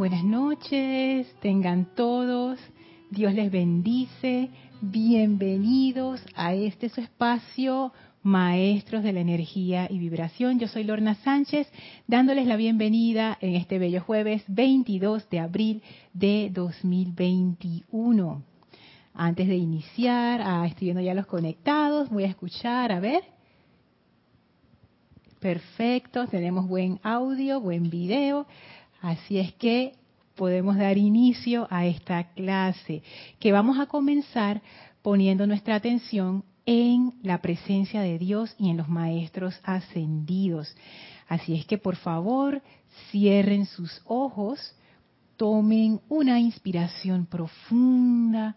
Buenas noches, tengan todos, Dios les bendice, bienvenidos a este su espacio, Maestros de la Energía y Vibración. Yo soy Lorna Sánchez, dándoles la bienvenida en este bello jueves 22 de abril de 2021. Antes de iniciar, ah, estoy viendo ya los conectados, voy a escuchar, a ver. Perfecto, tenemos buen audio, buen video. Así es que podemos dar inicio a esta clase, que vamos a comenzar poniendo nuestra atención en la presencia de Dios y en los maestros ascendidos. Así es que por favor cierren sus ojos, tomen una inspiración profunda,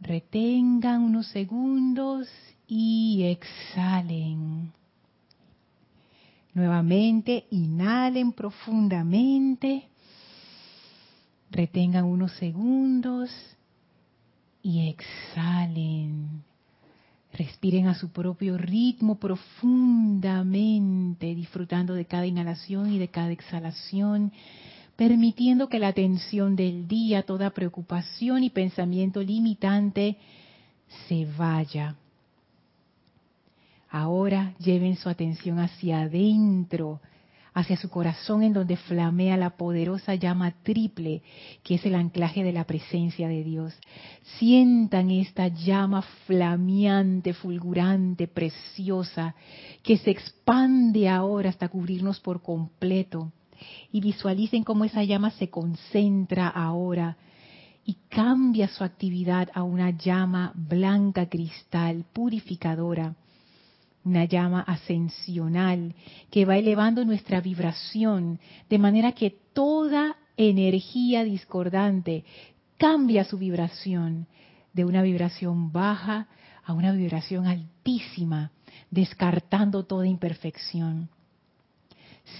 retengan unos segundos y exhalen. Nuevamente, inhalen profundamente, retengan unos segundos y exhalen. Respiren a su propio ritmo profundamente, disfrutando de cada inhalación y de cada exhalación, permitiendo que la tensión del día, toda preocupación y pensamiento limitante se vaya Ahora lleven su atención hacia adentro, hacia su corazón en donde flamea la poderosa llama triple, que es el anclaje de la presencia de Dios. Sientan esta llama flameante, fulgurante, preciosa, que se expande ahora hasta cubrirnos por completo. Y visualicen cómo esa llama se concentra ahora y cambia su actividad a una llama blanca cristal, purificadora una llama ascensional que va elevando nuestra vibración de manera que toda energía discordante cambia su vibración de una vibración baja a una vibración altísima, descartando toda imperfección.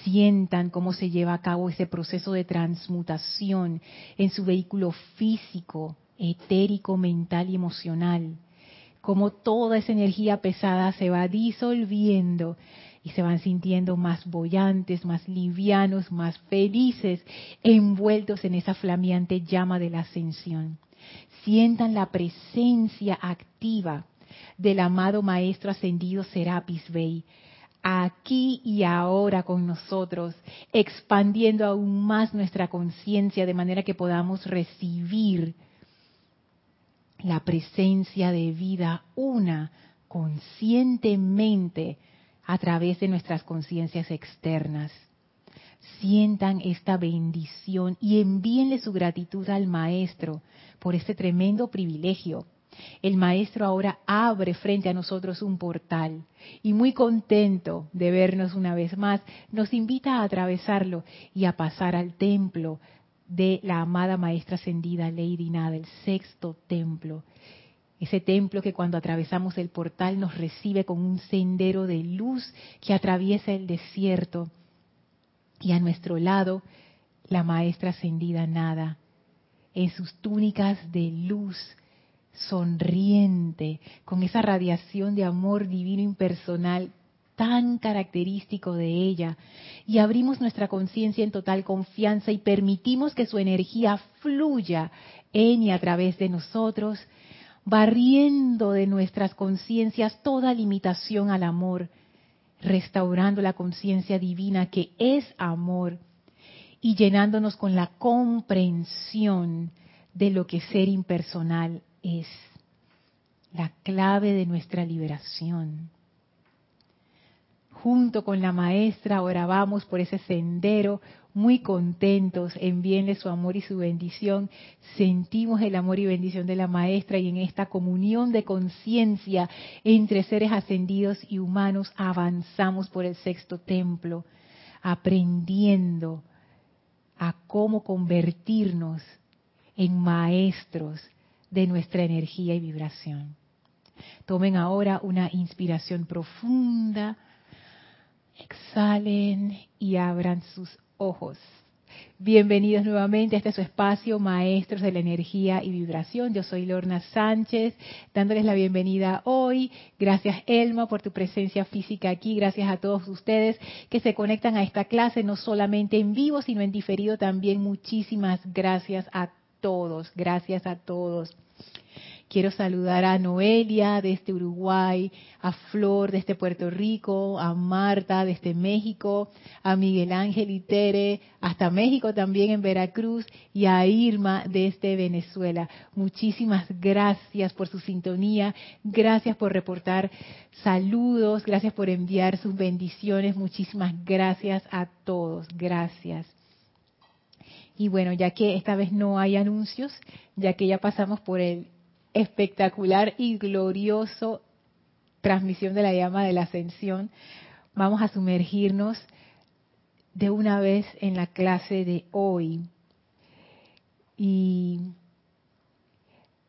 Sientan cómo se lleva a cabo ese proceso de transmutación en su vehículo físico, etérico, mental y emocional como toda esa energía pesada se va disolviendo y se van sintiendo más bollantes, más livianos, más felices, envueltos en esa flameante llama de la ascensión. Sientan la presencia activa del amado Maestro Ascendido Serapis Bey, aquí y ahora con nosotros, expandiendo aún más nuestra conciencia de manera que podamos recibir la presencia de vida una conscientemente a través de nuestras conciencias externas. Sientan esta bendición y envíenle su gratitud al Maestro por este tremendo privilegio. El Maestro ahora abre frente a nosotros un portal y muy contento de vernos una vez más, nos invita a atravesarlo y a pasar al templo de la amada maestra ascendida Lady Nada, el sexto templo. Ese templo que cuando atravesamos el portal nos recibe con un sendero de luz que atraviesa el desierto. Y a nuestro lado, la maestra ascendida Nada, en sus túnicas de luz, sonriente, con esa radiación de amor divino impersonal tan característico de ella. Y abrimos nuestra conciencia en total confianza y permitimos que su energía fluya en y a través de nosotros, barriendo de nuestras conciencias toda limitación al amor, restaurando la conciencia divina que es amor y llenándonos con la comprensión de lo que ser impersonal es, la clave de nuestra liberación junto con la maestra, ahora vamos por ese sendero muy contentos, envíenle su amor y su bendición. Sentimos el amor y bendición de la maestra y en esta comunión de conciencia entre seres ascendidos y humanos avanzamos por el sexto templo, aprendiendo a cómo convertirnos en maestros de nuestra energía y vibración. Tomen ahora una inspiración profunda Exhalen y abran sus ojos. Bienvenidos nuevamente a este su espacio, Maestros de la Energía y Vibración. Yo soy Lorna Sánchez, dándoles la bienvenida hoy. Gracias, Elma, por tu presencia física aquí. Gracias a todos ustedes que se conectan a esta clase, no solamente en vivo, sino en diferido también. Muchísimas gracias a todos. Gracias a todos. Quiero saludar a Noelia desde Uruguay, a Flor desde Puerto Rico, a Marta desde México, a Miguel Ángel y Tere hasta México también en Veracruz y a Irma desde Venezuela. Muchísimas gracias por su sintonía, gracias por reportar saludos, gracias por enviar sus bendiciones, muchísimas gracias a todos, gracias. Y bueno, ya que esta vez no hay anuncios, ya que ya pasamos por el espectacular y glorioso transmisión de la llama de la ascensión, vamos a sumergirnos de una vez en la clase de hoy. Y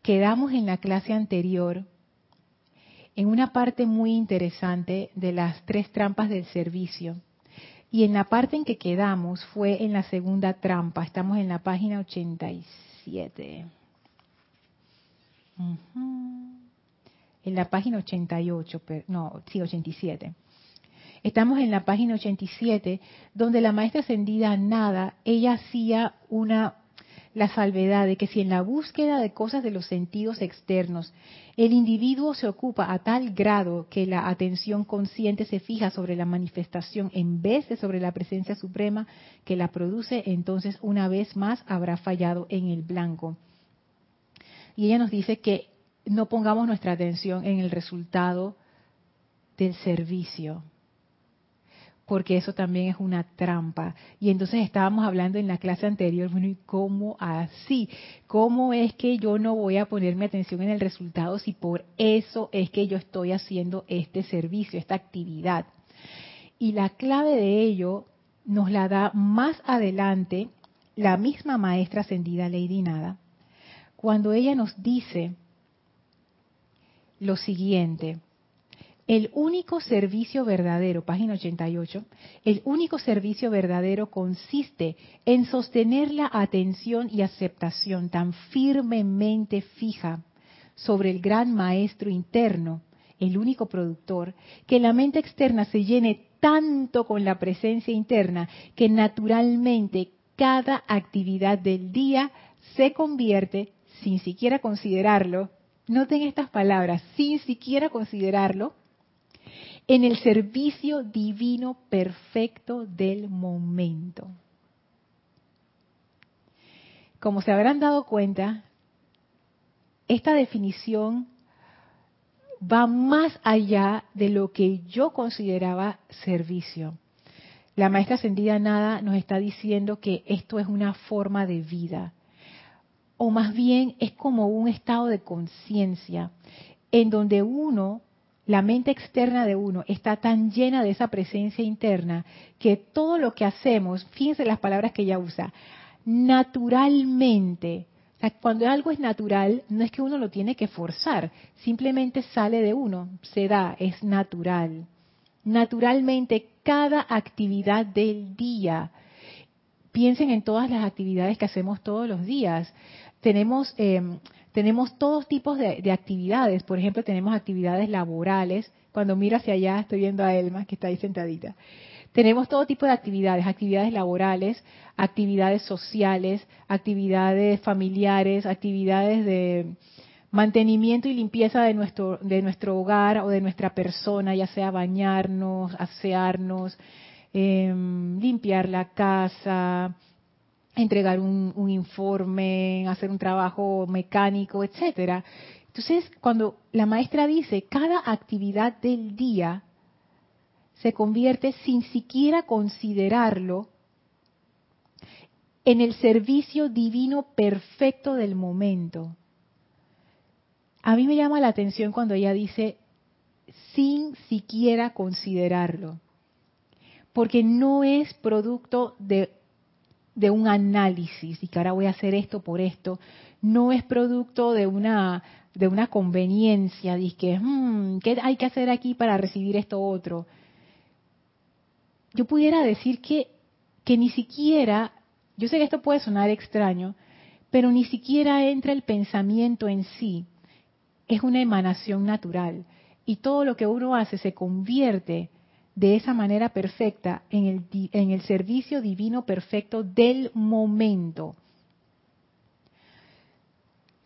quedamos en la clase anterior en una parte muy interesante de las tres trampas del servicio. Y en la parte en que quedamos fue en la segunda trampa. Estamos en la página 87 en la página 88, no, sí, 87. Estamos en la página 87, donde la maestra ascendida Nada, ella hacía una la salvedad de que si en la búsqueda de cosas de los sentidos externos el individuo se ocupa a tal grado que la atención consciente se fija sobre la manifestación en vez de sobre la presencia suprema que la produce, entonces una vez más habrá fallado en el blanco. Y ella nos dice que no pongamos nuestra atención en el resultado del servicio, porque eso también es una trampa. Y entonces estábamos hablando en la clase anterior, bueno, ¿y cómo así? ¿Cómo es que yo no voy a ponerme atención en el resultado si por eso es que yo estoy haciendo este servicio, esta actividad? Y la clave de ello nos la da más adelante la misma maestra ascendida Lady Nada, cuando ella nos dice lo siguiente. El único servicio verdadero, página 88, el único servicio verdadero consiste en sostener la atención y aceptación tan firmemente fija sobre el gran maestro interno, el único productor, que la mente externa se llene tanto con la presencia interna que naturalmente cada actividad del día se convierte, sin siquiera considerarlo, noten estas palabras, sin siquiera considerarlo, en el servicio divino perfecto del momento. Como se habrán dado cuenta, esta definición va más allá de lo que yo consideraba servicio. La maestra ascendida nada nos está diciendo que esto es una forma de vida o más bien es como un estado de conciencia en donde uno, la mente externa de uno, está tan llena de esa presencia interna que todo lo que hacemos, fíjense las palabras que ella usa, naturalmente, cuando algo es natural, no es que uno lo tiene que forzar, simplemente sale de uno, se da, es natural. Naturalmente, cada actividad del día, piensen en todas las actividades que hacemos todos los días tenemos, eh, tenemos todos tipos de, actividades. Por ejemplo, tenemos actividades laborales. Cuando miro hacia allá, estoy viendo a Elma, que está ahí sentadita. Tenemos todo tipo de actividades, actividades laborales, actividades sociales, actividades familiares, actividades de mantenimiento y limpieza de nuestro, de nuestro hogar o de nuestra persona, ya sea bañarnos, asearnos, em, limpiar la casa, entregar un, informe, hacer un trabajo mecánico, etcétera. Entonces, cuando la maestra dice cada actividad del día se convierte sin siquiera considerarlo en el servicio divino perfecto del momento. A mí me llama la atención cuando ella dice sin siquiera considerarlo, porque no es producto de un análisis y que ahora voy a hacer esto por esto, no es producto de una de una conveniencia, de que hmm, ¿qué hay que hacer aquí para recibir esto otro? Yo pudiera decir que, que ni siquiera yo sé que esto puede sonar extraño, pero ni siquiera entra el pensamiento en sí. Es una emanación natural. Y todo lo que uno hace se convierte de esa manera perfecta en el, en el servicio divino perfecto del momento.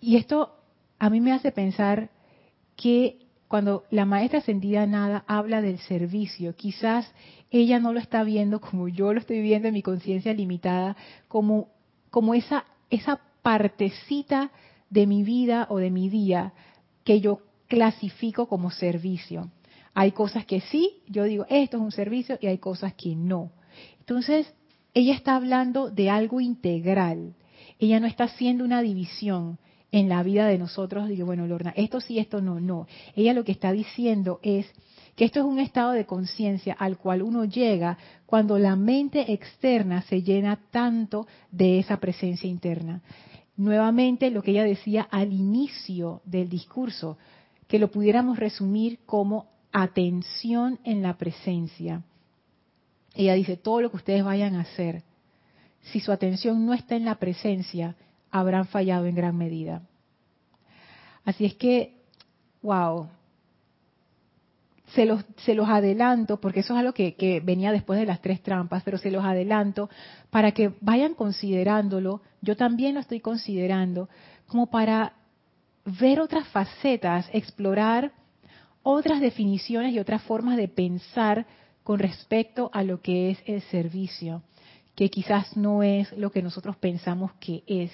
Y esto a mí me hace pensar que cuando la maestra ascendida nada habla del servicio, quizás ella no lo está viendo como yo lo estoy viendo en mi conciencia limitada, como, como esa, esa partecita de mi vida o de mi día que yo clasifico como servicio. Hay cosas que sí, yo digo, esto es un servicio y hay cosas que no. Entonces, ella está hablando de algo integral. Ella no está haciendo una división en la vida de nosotros, digo, bueno, Lorna, esto sí, esto no, no. Ella lo que está diciendo es que esto es un estado de conciencia al cual uno llega cuando la mente externa se llena tanto de esa presencia interna. Nuevamente lo que ella decía al inicio del discurso, que lo pudiéramos resumir como atención en la presencia. Ella dice, todo lo que ustedes vayan a hacer, si su atención no está en la presencia, habrán fallado en gran medida. Así es que, wow, se los, adelanto, porque eso es algo que, venía después de las tres trampas, pero se los adelanto para que vayan considerándolo, yo también lo estoy considerando, como para ver otras facetas, explorar otras definiciones y otras formas de pensar con respecto a lo que es el servicio, que quizás no es lo que nosotros pensamos que es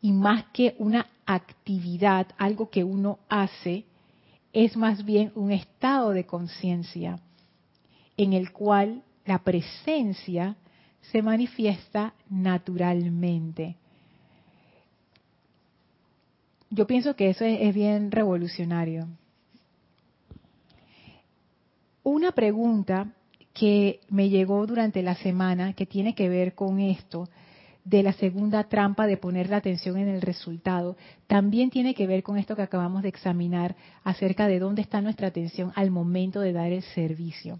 y más que una actividad, algo que uno hace, es más bien un estado de conciencia en el cual la presencia se manifiesta naturalmente. Yo pienso que eso es, bien revolucionario. Una pregunta que me llegó durante la semana que tiene que ver con esto de la segunda trampa de poner la atención en el resultado también tiene que ver con esto que acabamos de examinar acerca de dónde está nuestra atención al momento de dar el servicio.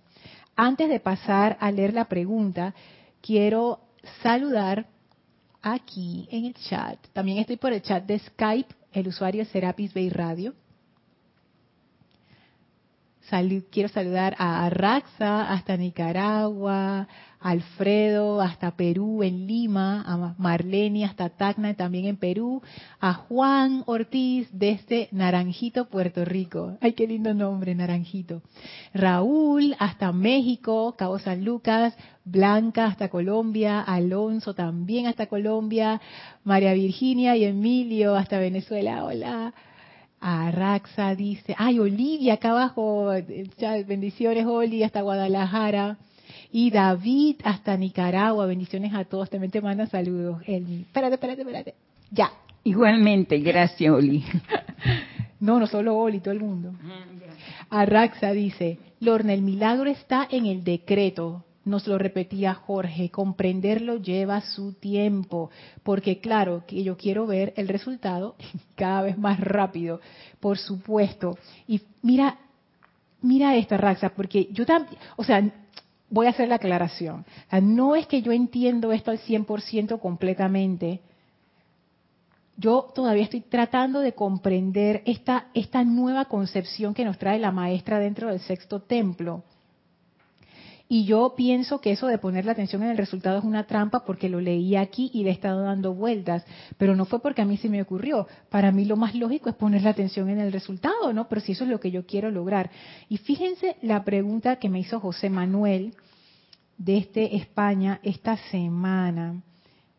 Antes de pasar a leer la pregunta, quiero saludar aquí en el chat. También estoy por el chat de Skype, el usuario es Serapis Bay Radio quiero saludar a Raxa hasta Nicaragua, Alfredo hasta Perú, en Lima, a Marlene hasta Tacna, también en Perú, a Juan Ortiz desde Naranjito, Puerto Rico. Ay, qué lindo nombre, Naranjito. Raúl hasta México, Cabo San Lucas, Blanca hasta Colombia, Alonso también hasta Colombia, María Virginia y Emilio hasta Venezuela. Hola. Raxa dice, ay, Olivia, acá abajo, bendiciones, Oli, hasta Guadalajara. Y David, hasta Nicaragua, bendiciones a todos, también te manda saludos. Espérate, espérate, espérate. Ya. Igualmente, gracias, Oli. no, no solo Oli, todo el mundo. Raxa dice, Lorna, el milagro está en el decreto, nos lo repetía Jorge, comprenderlo lleva su tiempo, porque claro que yo quiero ver el resultado cada vez más rápido, por supuesto. Y mira, mira esta Raxa, porque yo también, o sea, voy a hacer la aclaración. no es que yo entiendo esto al 100% completamente. Yo todavía estoy tratando de comprender esta, esta nueva concepción que nos trae la maestra dentro del sexto templo y yo pienso que eso de poner la atención en el resultado es una trampa porque lo leí aquí y le he estado dando vueltas, pero no fue porque a mí se me ocurrió. Para mí lo más lógico es poner la atención en el resultado, ¿no? Pero si eso es lo que yo quiero lograr. Y fíjense la pregunta que me hizo José Manuel de este España esta semana.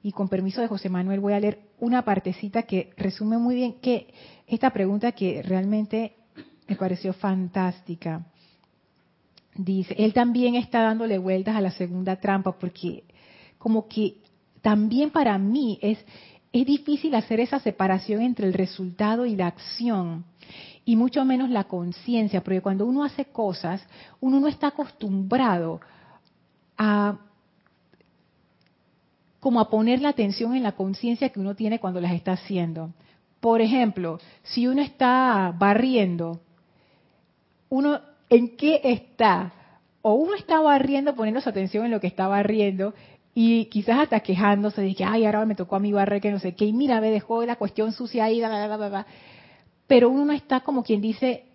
Y con permiso de José Manuel voy a leer una partecita que resume muy bien que esta pregunta que realmente me pareció fantástica dice, él también está dándole vueltas a la segunda trampa porque como que también para mí es, es difícil hacer esa separación entre el resultado y la acción y mucho menos la conciencia, porque cuando uno hace cosas, uno no está acostumbrado a como a poner la atención en la conciencia que uno tiene cuando las está haciendo. Por ejemplo, si uno está barriendo, uno ¿en qué está? O uno está barriendo poniendo su atención en lo que está barriendo y quizás hasta quejándose de que, ay, ahora me tocó a mi barrer que no sé qué, y mira, me dejó la cuestión sucia ahí, pero uno no está como quien dice,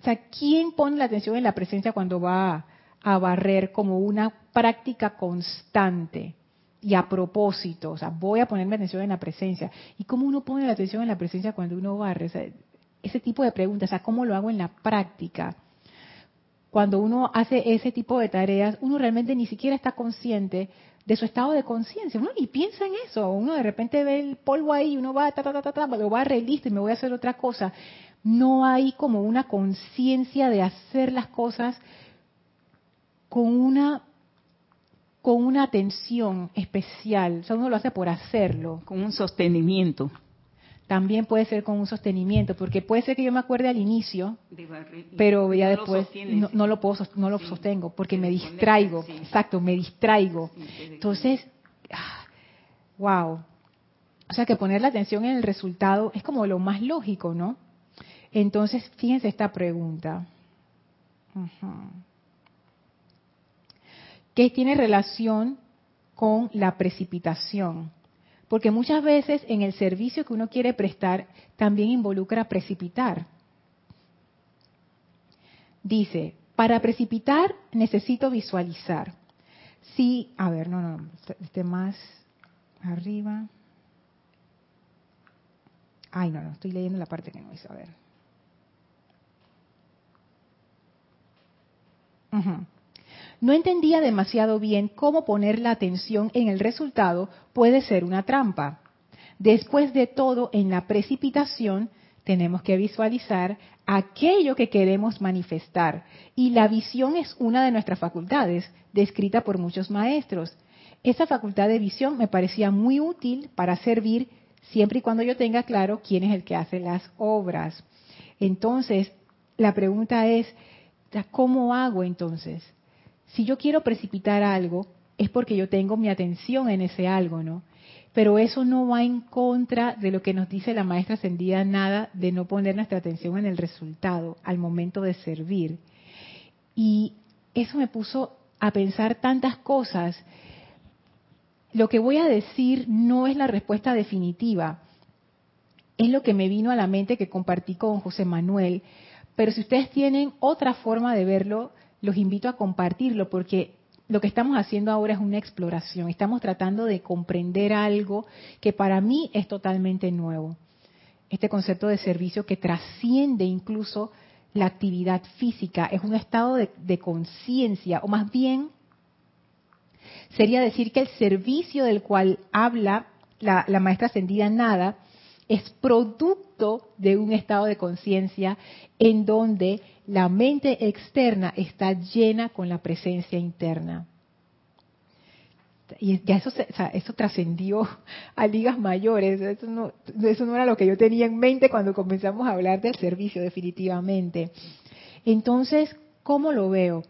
o sea, ¿quién pone la atención en la presencia cuando va a barrer como una práctica constante? y a propósito, o sea, voy a ponerme atención en la presencia. ¿Y cómo uno pone la atención en la presencia cuando uno barre? ese tipo de preguntas, o sea, ¿cómo lo hago en la práctica? Cuando uno hace ese tipo de tareas, uno realmente ni siquiera está consciente de su estado de conciencia. Uno ni piensa en eso. Uno de repente ve el polvo ahí, uno va, ta, ta, ta, ta, lo barre listo y me voy a hacer otra cosa. No hay como una conciencia de hacer las cosas con una con una atención especial. O sea, uno lo hace por hacerlo. Con un sostenimiento. También puede ser con un sostenimiento, porque puede ser que yo me acuerde al inicio, pero ya después no, lo puedo, no lo sostengo, porque me distraigo. Exacto, me distraigo. Entonces, wow. O sea que poner la atención en el resultado es como lo más lógico, ¿no? Entonces, fíjense esta pregunta que tiene relación con la precipitación. Porque muchas veces en el servicio que uno quiere prestar también involucra precipitar. Dice, para precipitar necesito visualizar. Sí, a ver, no, no, este más arriba. Ay, no, no, estoy leyendo la parte que no hice, a ver. No entendía demasiado bien cómo poner la atención en el resultado puede ser una trampa. Después de todo, en la precipitación tenemos que visualizar aquello que queremos manifestar. Y la visión es una de nuestras facultades, descrita por muchos maestros. Esa facultad de visión me parecía muy útil para servir siempre y cuando yo tenga claro quién es el que hace las obras. Entonces, la pregunta es, ¿cómo hago entonces? Si yo quiero precipitar algo, es porque yo tengo mi atención en ese algo, ¿no? Pero eso no va en contra de lo que nos dice la maestra ascendida nada de no poner nuestra atención en el resultado al momento de servir. Y eso me puso a pensar tantas cosas. Lo que voy a decir no es la respuesta definitiva, es lo que me vino a la mente que compartí con José Manuel, pero si ustedes tienen otra forma de verlo, los invito a compartirlo porque lo que estamos haciendo ahora es una exploración. Estamos tratando de comprender algo que para mí es totalmente nuevo. Este concepto de servicio que trasciende incluso la actividad física, es un estado de, conciencia, o más bien sería decir que el servicio del cual habla la, la maestra ascendida Nada es producto de un estado de conciencia en donde la mente externa está llena con la presencia interna. Y ya eso, eso trascendió a ligas mayores. Eso no, eso no era lo que yo tenía en mente cuando comenzamos a hablar del servicio, definitivamente. Entonces, ¿cómo lo veo?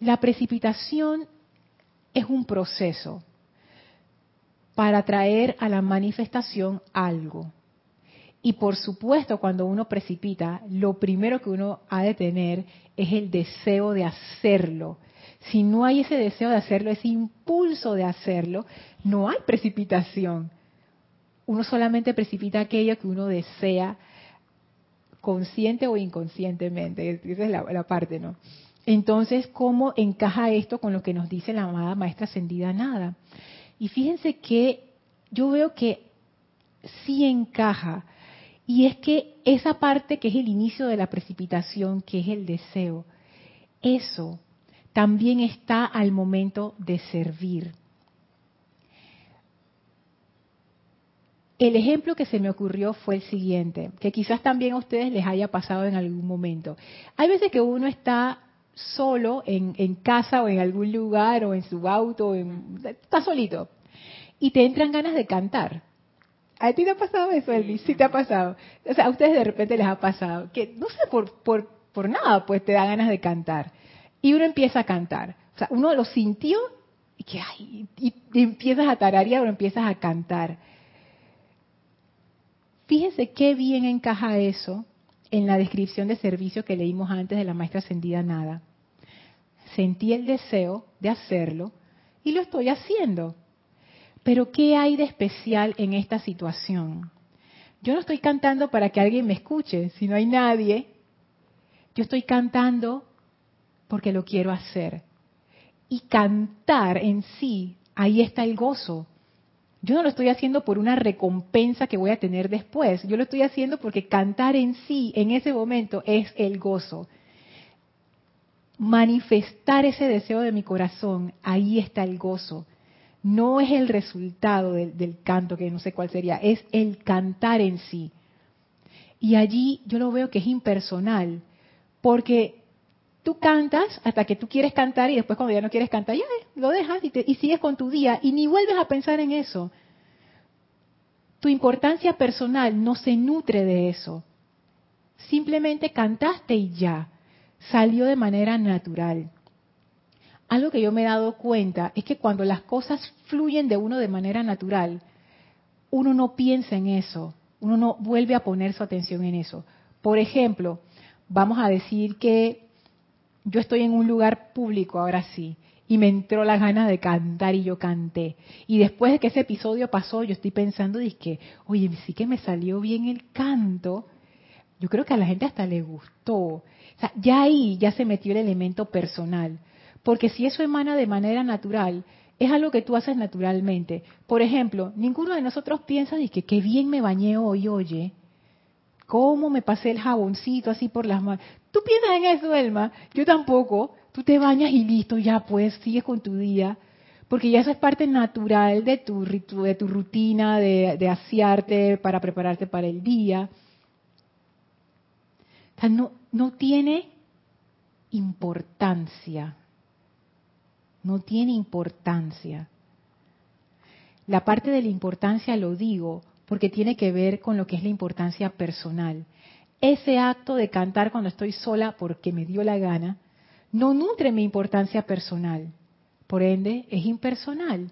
La precipitación es un proceso para traer a la manifestación algo. Y por supuesto, cuando uno precipita, lo primero que uno ha de tener es el deseo de hacerlo. Si no hay ese deseo de hacerlo, ese impulso de hacerlo, no hay precipitación. Uno solamente precipita aquello que uno desea consciente o inconscientemente. Esa es la, la parte, ¿no? Entonces, ¿cómo encaja esto con lo que nos dice la amada maestra ascendida Nada? Y fíjense que yo veo que sí encaja, y es que esa parte que es el inicio de la precipitación, que es el deseo, eso también está al momento de servir. El ejemplo que se me ocurrió fue el siguiente, que quizás también a ustedes les haya pasado en algún momento. Hay veces que uno está solo en, casa o en algún lugar o en su auto, está solito, y te entran ganas de cantar. ¿A ti te ha pasado eso, Elvis? Sí, te ha pasado. O sea, a ustedes de repente les ha pasado que, no sé, por, por, por nada, pues te da ganas de cantar. Y uno empieza a cantar. O sea, uno lo sintió y que, ay, y, empiezas a tararear o empiezas a cantar. Fíjense qué bien encaja eso en la descripción de servicio que leímos antes de la maestra ascendida Nada. Sentí el deseo de hacerlo y lo estoy haciendo. Pero ¿qué hay de especial en esta situación? Yo no estoy cantando para que alguien me escuche, si no hay nadie. Yo estoy cantando porque lo quiero hacer. Y cantar en sí, ahí está el gozo. Yo no lo estoy haciendo por una recompensa que voy a tener después. Yo lo estoy haciendo porque cantar en sí, en ese momento, es el gozo. Manifestar ese deseo de mi corazón, ahí está el gozo no es el resultado del, canto, que no sé cuál sería, es el cantar en sí. Y allí yo lo veo que es impersonal, porque tú cantas hasta que tú quieres cantar y después cuando ya no quieres cantar, ya lo dejas y, y sigues con tu día y ni vuelves a pensar en eso. Tu importancia personal no se nutre de eso. Simplemente cantaste y ya. Salió de manera natural algo que yo me he dado cuenta es que cuando las cosas fluyen de uno de manera natural, uno no piensa en eso, uno no vuelve a poner su atención en eso. Por ejemplo, vamos a decir que yo estoy en un lugar público ahora sí, y me entró la gana de cantar y yo canté. Y después de que ese episodio pasó, yo estoy pensando, que, oye, sí que me salió bien el canto. Yo creo que a la gente hasta le gustó. Ya ahí ya se metió el elemento personal. Porque si eso emana de manera natural, es algo que tú haces naturalmente. Por ejemplo, ninguno de nosotros piensa de que qué bien me bañé hoy, oye. ¿Cómo me pasé el jaboncito así por las manos? ¿Tú piensas en eso, Elma? Yo tampoco. Tú te bañas y listo, ya pues, sigues con tu día. Porque ya eso es parte natural de tu, de tu rutina, de, de asearte para prepararte para el día. O sea, no, no tiene importancia no tiene importancia. La parte de la importancia lo digo porque tiene que ver con lo que es la importancia personal. Ese acto de cantar cuando estoy sola porque me dio la gana, no nutre mi importancia personal. Por ende, es impersonal.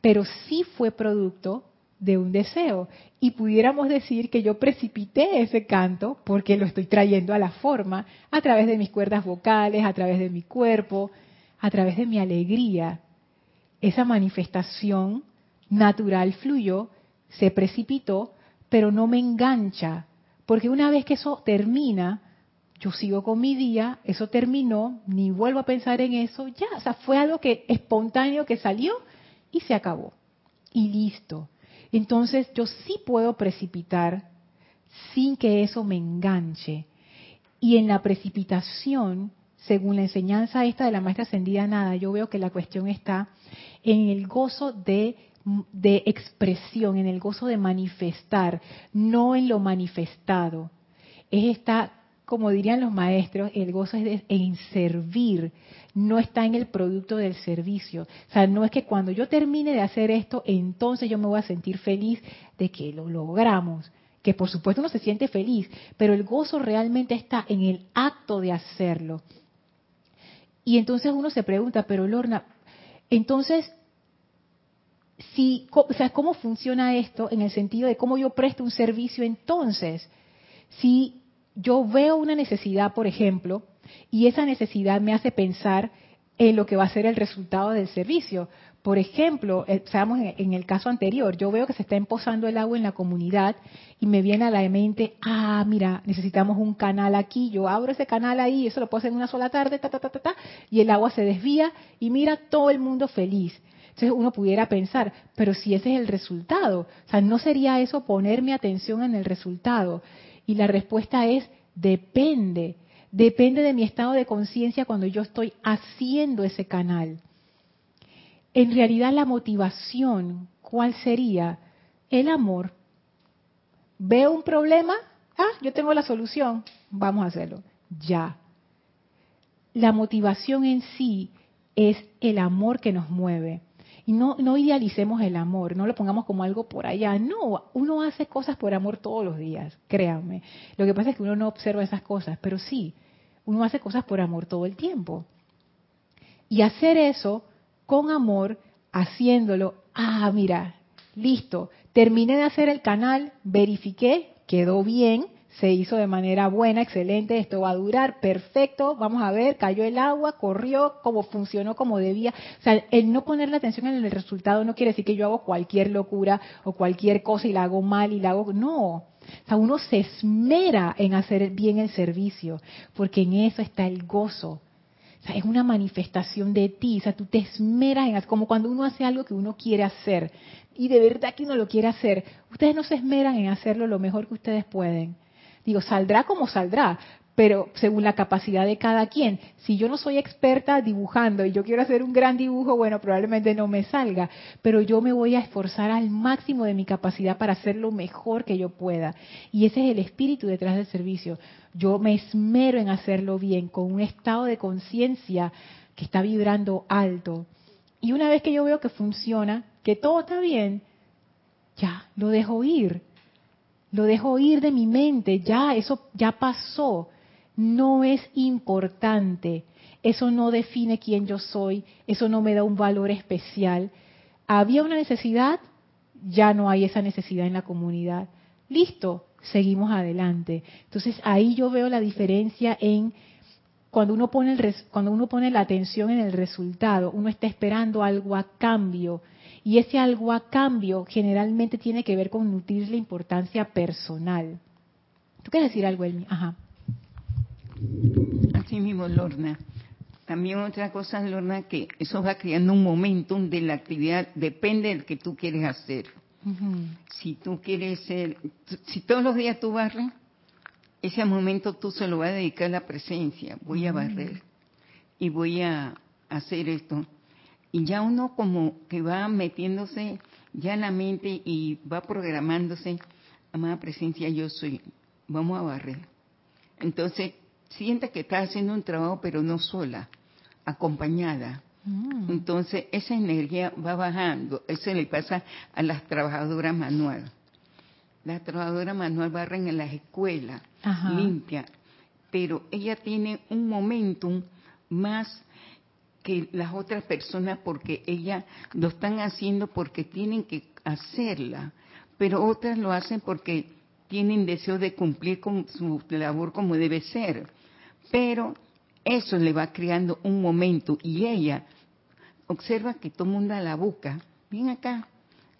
Pero sí fue producto de un deseo. Y pudiéramos decir que yo precipité ese canto porque lo estoy trayendo a la forma a través de mis cuerdas vocales, a través de mi cuerpo, a través de mi alegría, esa manifestación natural fluyó, se precipitó, pero no me engancha, porque una vez que eso termina, yo sigo con mi día, eso terminó, ni vuelvo a pensar en eso, ya, o sea, fue algo que espontáneo que salió y se acabó. Y listo. Entonces yo sí puedo precipitar sin que eso me enganche. Y en la precipitación según la enseñanza esta de la maestra ascendida nada, yo veo que la cuestión está en el gozo de, expresión, en el gozo de manifestar, no en lo manifestado. Es esta, como dirían los maestros, el gozo es en servir, no está en el producto del servicio. O sea, no es que cuando yo termine de hacer esto, entonces yo me voy a sentir feliz de que lo logramos que por supuesto uno se siente feliz, pero el gozo realmente está en el acto de hacerlo. Y entonces uno se pregunta, pero Lorna, entonces, si, ¿cómo funciona esto en el sentido de cómo yo presto un servicio entonces? Si yo veo una necesidad, por ejemplo, y esa necesidad me hace pensar en lo que va a ser el resultado del servicio. Por ejemplo, eh, sabemos en el caso anterior, yo veo que se está empozando el agua en la comunidad y me viene a la mente, ah, mira, necesitamos un canal aquí, yo abro ese canal ahí, eso lo puedo hacer en una sola tarde, ta, ta, ta, ta, ta, y el agua se desvía y mira todo el mundo feliz. Entonces uno pudiera pensar, pero si ese es el resultado, o sea, ¿no sería eso ponerme atención en el resultado? Y la respuesta es, depende, depende de mi estado de conciencia cuando yo estoy haciendo ese canal en realidad la motivación, ¿cuál sería? El amor. Veo un problema, ah, yo tengo la solución, vamos a hacerlo, ya. La motivación en sí es el amor que nos mueve. Y no, no idealicemos el amor, no lo pongamos como algo por allá. No, uno hace cosas por amor todos los días, créanme. Lo que pasa es que uno no observa esas cosas, pero sí, uno hace cosas por amor todo el tiempo. Y hacer eso con amor, haciéndolo, ah, mira, listo, terminé de hacer el canal, verifiqué, quedó bien, se hizo de manera buena, excelente, esto va a durar, perfecto, vamos a ver, cayó el agua, corrió, como funcionó como debía. O sea, el no poner la atención en el resultado no quiere decir que yo hago cualquier locura o cualquier cosa y la hago mal y la hago... No, o sea, uno se esmera en hacer bien el servicio, porque en eso está el gozo. O sea, es una manifestación de ti, o sea, tú te esmeras en como cuando uno hace algo que uno quiere hacer y de verdad que uno lo quiere hacer, ustedes no se esmeran en hacerlo lo mejor que ustedes pueden. Digo, saldrá como saldrá, pero según la capacidad de cada quien. Si yo no soy experta dibujando y yo quiero hacer un gran dibujo, bueno, probablemente no me salga, pero yo me voy a esforzar al máximo de mi capacidad para hacer lo mejor que yo pueda. Y ese es el espíritu detrás del servicio. Yo me esmero en hacerlo bien, con un estado de conciencia que está vibrando alto. Y una vez que yo veo que funciona, que todo está bien, ya, lo dejo ir lo dejo ir de mi mente, ya, eso ya pasó, no es importante, eso no define quién yo soy, eso no me da un valor especial. Había una necesidad, ya no hay esa necesidad en la comunidad. Listo, seguimos adelante. Entonces ahí yo veo la diferencia en cuando uno pone el, cuando uno pone la atención en el resultado, uno está esperando algo a cambio y ese algo a cambio generalmente tiene que ver con nutrir la importancia personal. ¿Tú quieres decir algo, Elmi? Ajá. Así mismo, Lorna. También otra cosa, Lorna, que eso va creando un momentum de la actividad, depende del que tú quieres hacer. Si tú quieres ser, si todos los días tú barres, ese momento tú se lo vas a dedicar a la presencia. Voy a barrer y voy a hacer esto. Y ya uno como que va metiéndose ya en la mente y va programándose, amada presencia, yo soy, vamos a barrer. Entonces, siente que está haciendo un trabajo, pero no sola, acompañada. Mm. Entonces, esa energía va bajando. Eso le pasa a las trabajadoras manuales. Las trabajadoras manuales barren en las escuelas, limpia, pero ella tiene un momentum más que las otras personas porque ellas lo están haciendo porque tienen que hacerla, pero otras lo hacen porque tienen deseo de cumplir con su labor como debe ser. Pero eso le va creando un momento y ella observa que todo el mundo la busca, ven acá,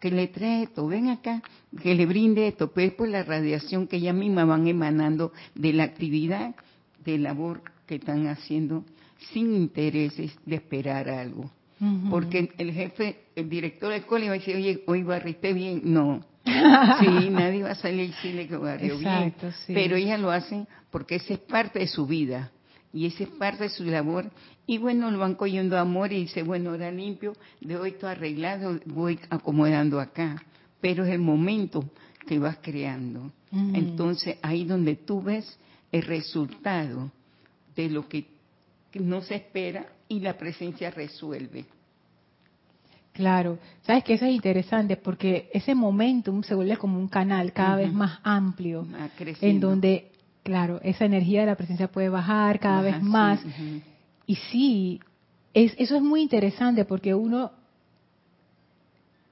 que le trae esto, ven acá, que le brinde esto, pues por la radiación que ella misma van emanando de la actividad de labor que están haciendo sin intereses de esperar algo. Porque el jefe, el director del cole va a decir, oye, hoy barriste bien. No. sí, nadie va a salir y decirle que barrió bien. Pero ella lo hace porque esa es parte de su vida. Y esa es parte de su labor. Y bueno, lo van cogiendo amor y dice, bueno, ahora limpio, de hoy todo arreglado, voy acomodando acá. Pero es el momento que vas creando. Entonces, ahí donde tú ves el resultado de lo que no se espera y la presencia resuelve. Claro, sabes que eso es interesante porque ese momentum se vuelve como un canal cada vez más amplio, en donde, claro, esa energía de la presencia puede bajar cada vez más. Y sí, es, eso es muy interesante porque uno,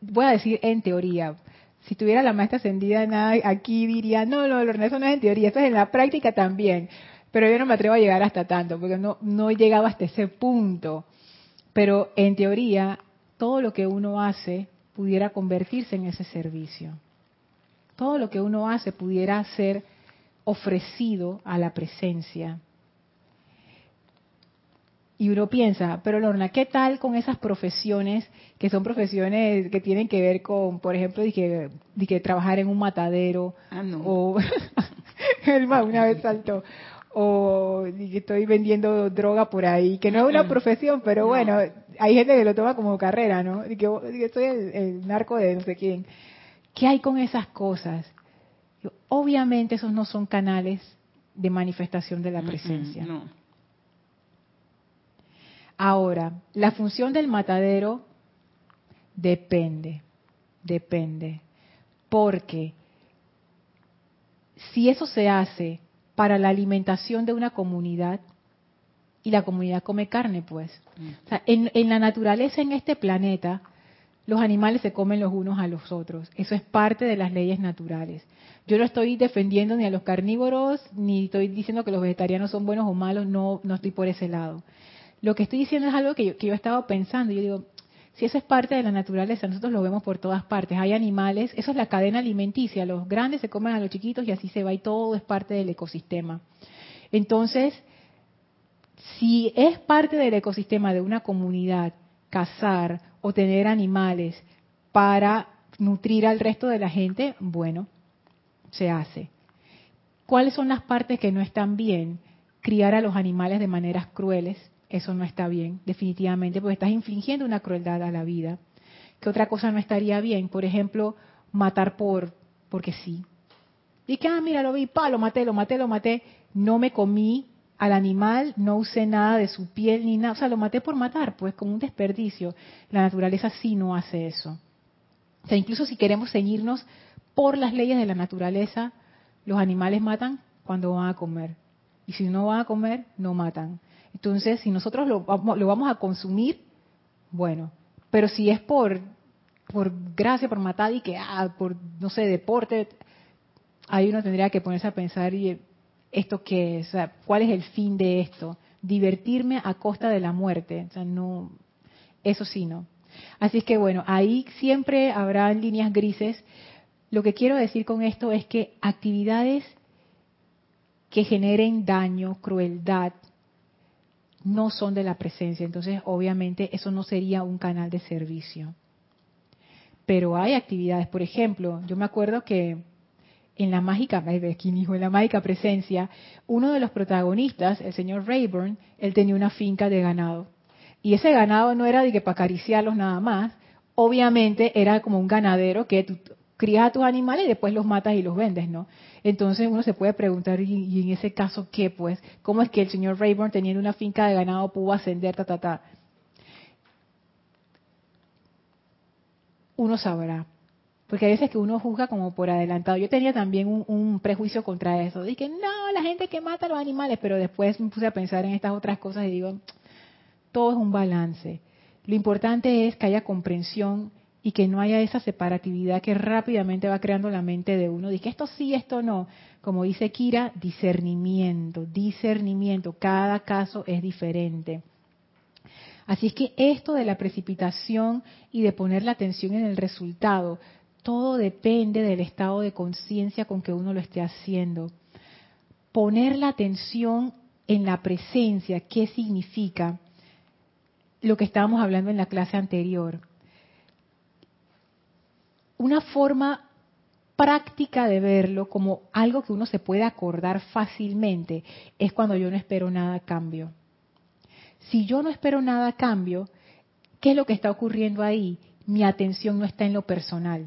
voy a decir en teoría, si tuviera la maestra ascendida nada aquí diría, no, no, eso no es en teoría, eso es en la práctica también pero yo no me atrevo a llegar hasta tanto, porque no, no he llegado hasta ese punto. Pero en teoría, todo lo que uno hace pudiera convertirse en ese servicio. Todo lo que uno hace pudiera ser ofrecido a la presencia. Y uno piensa, pero Lorna, ¿qué tal con esas profesiones que son profesiones que tienen que ver con, por ejemplo, de que, de que trabajar en un matadero? Ah, no. O, una vez saltó o que estoy vendiendo droga por ahí, que no es una profesión, pero bueno, hay gente que lo toma como carrera, ¿no? Y que, soy el, narco de no sé quién. ¿Qué hay con esas cosas? Obviamente esos no son canales de manifestación de la presencia. no. Ahora, la función del matadero depende, depende, porque si eso se hace para la alimentación de una comunidad y la comunidad come carne, pues. Mm. en, la naturaleza en este planeta los animales se comen los unos a los otros. Eso es parte de las leyes naturales. Yo no estoy defendiendo ni a los carnívoros, ni estoy diciendo que los vegetarianos son buenos o malos, no, no estoy por ese lado. Lo que estoy diciendo es algo que yo, que yo he estado pensando. Yo digo, si eso es parte de la naturaleza, nosotros lo vemos por todas partes. Hay animales, eso es la cadena alimenticia. Los grandes se comen a los chiquitos y así se va y todo es parte del ecosistema. Entonces, si es parte del ecosistema de una comunidad cazar o tener animales para nutrir al resto de la gente, bueno, se hace. ¿Cuáles son las partes que no están bien? Criar a los animales de maneras crueles, eso no está bien, definitivamente, porque estás infligiendo una crueldad a la vida. ¿Qué otra cosa no estaría bien? Por ejemplo, matar por, porque sí. Y que, ah, mira, lo vi, pa, lo maté, lo maté, lo maté. No me comí al animal, no usé nada de su piel ni nada. O sea, lo maté por matar, pues como un desperdicio. La naturaleza sí no hace eso. O sea, incluso si queremos ceñirnos por las leyes de la naturaleza, los animales matan cuando van a comer. Y si no van a comer, no matan. Entonces, si nosotros lo, lo vamos a consumir, bueno. Pero si es por, por gracia, por matar y que, ah, por, no sé, deporte, ahí uno tendría que ponerse a pensar y esto qué es, cuál es el fin de esto. Divertirme a costa de la muerte. O sea, no, eso sí no. Así es que bueno, ahí siempre habrá líneas grises lo que quiero decir con esto es que actividades que generen daño, crueldad, no son de la presencia. Entonces, obviamente, eso no sería un canal de servicio. Pero hay actividades, por ejemplo, yo me acuerdo que en la mágica, en la mágica presencia, uno de los protagonistas, el señor Rayburn, él tenía una finca de ganado. Y ese ganado no era de que para acariciarlos nada más, obviamente era como un ganadero que crías a tus animales y después los matas y los vendes, ¿no? Entonces uno se puede preguntar, ¿y, en ese caso qué? Pues, ¿cómo es que el señor Rayburn, teniendo una finca de ganado, pudo ascender, ta, ta, ta? Uno sabrá. Porque hay veces que uno juzga como por adelantado. Yo tenía también un, prejuicio contra eso. Dije, no, la gente que mata a los animales, pero después me puse a pensar en estas otras cosas y digo, todo es un balance. Lo importante es que haya comprensión y que no haya esa separatividad que rápidamente va creando la mente de uno. Dice esto sí, esto no. Como dice Kira, discernimiento, discernimiento. Cada caso es diferente. Así es que esto de la precipitación y de poner la atención en el resultado, todo depende del estado de conciencia con que uno lo esté haciendo. Poner la atención en la presencia, ¿qué significa? Lo que estábamos hablando en la clase anterior una forma práctica de verlo como algo que uno se puede acordar fácilmente es cuando yo no espero nada a cambio. Si yo no espero nada a cambio, ¿qué es lo que está ocurriendo ahí? Mi atención no está en lo personal.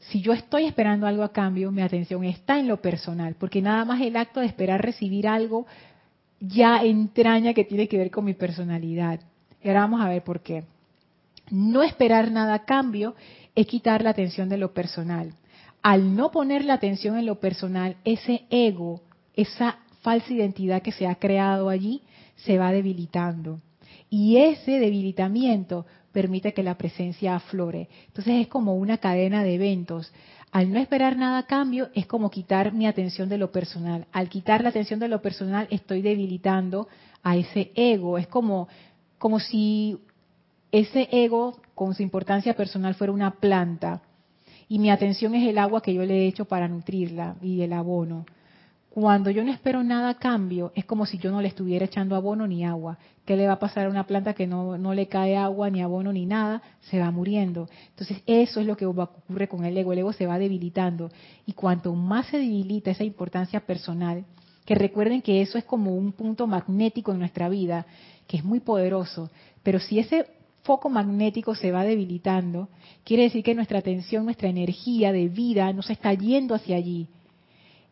Si yo estoy esperando algo a cambio, mi atención está en lo personal, porque nada más el acto de esperar recibir algo ya entraña que tiene que ver con mi personalidad. Ahora vamos a ver por qué. No esperar nada a cambio es quitar la atención de lo personal. Al no poner la atención en lo personal, ese ego, esa falsa identidad que se ha creado allí, se va debilitando. Y ese debilitamiento permite que la presencia aflore. Entonces es como una cadena de eventos. Al no esperar nada a cambio, es como quitar mi atención de lo personal. Al quitar la atención de lo personal, estoy debilitando a ese ego. Es como, como si ese ego con su importancia personal fuera una planta y mi atención es el agua que yo le he hecho para nutrirla y el abono. Cuando yo no espero nada a cambio, es como si yo no le estuviera echando abono ni agua. ¿Qué le va a pasar a una planta que no, no le cae agua, ni abono, ni nada? Se va muriendo. Entonces, eso es lo que ocurre con el ego. El ego se va debilitando. Y cuanto más se debilita esa importancia personal, que recuerden que eso es como un punto magnético en nuestra vida, que es muy poderoso. Pero si ese foco magnético se va debilitando, quiere decir que nuestra atención, nuestra energía de vida no se está yendo hacia allí.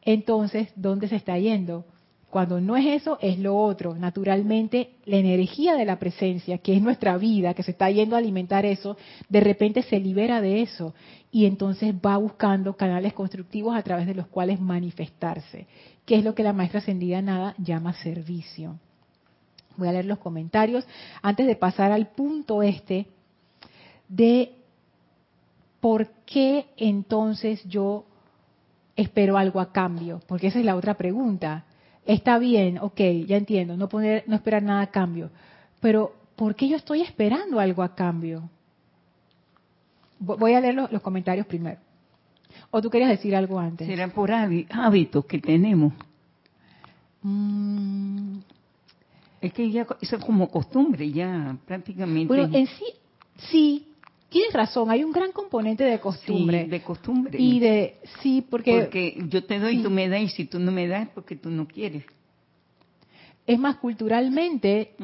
Entonces, ¿dónde se está yendo? Cuando no es eso, es lo otro. Naturalmente, la energía de la presencia, que es nuestra vida, que se está yendo a alimentar eso, de repente se libera de eso y entonces va buscando canales constructivos a través de los cuales manifestarse, que es lo que la maestra ascendida nada llama servicio. Voy a leer los comentarios. Antes de pasar al punto este de por qué entonces yo espero algo a cambio, porque esa es la otra pregunta. Está bien, ok, ya entiendo, no, poner, no esperar nada a cambio, pero ¿por qué yo estoy esperando algo a cambio? Voy a leer los, comentarios primero. ¿O tú querías decir algo antes? Será por hábitos que tenemos. Mm. Es que ya eso es como costumbre, ya prácticamente. Bueno, en sí, sí, tienes razón, hay un gran componente de costumbre. de costumbre. Y de, sí, porque... Porque yo te doy, y tú me das, y si tú no me das, porque tú no quieres. Es más, culturalmente,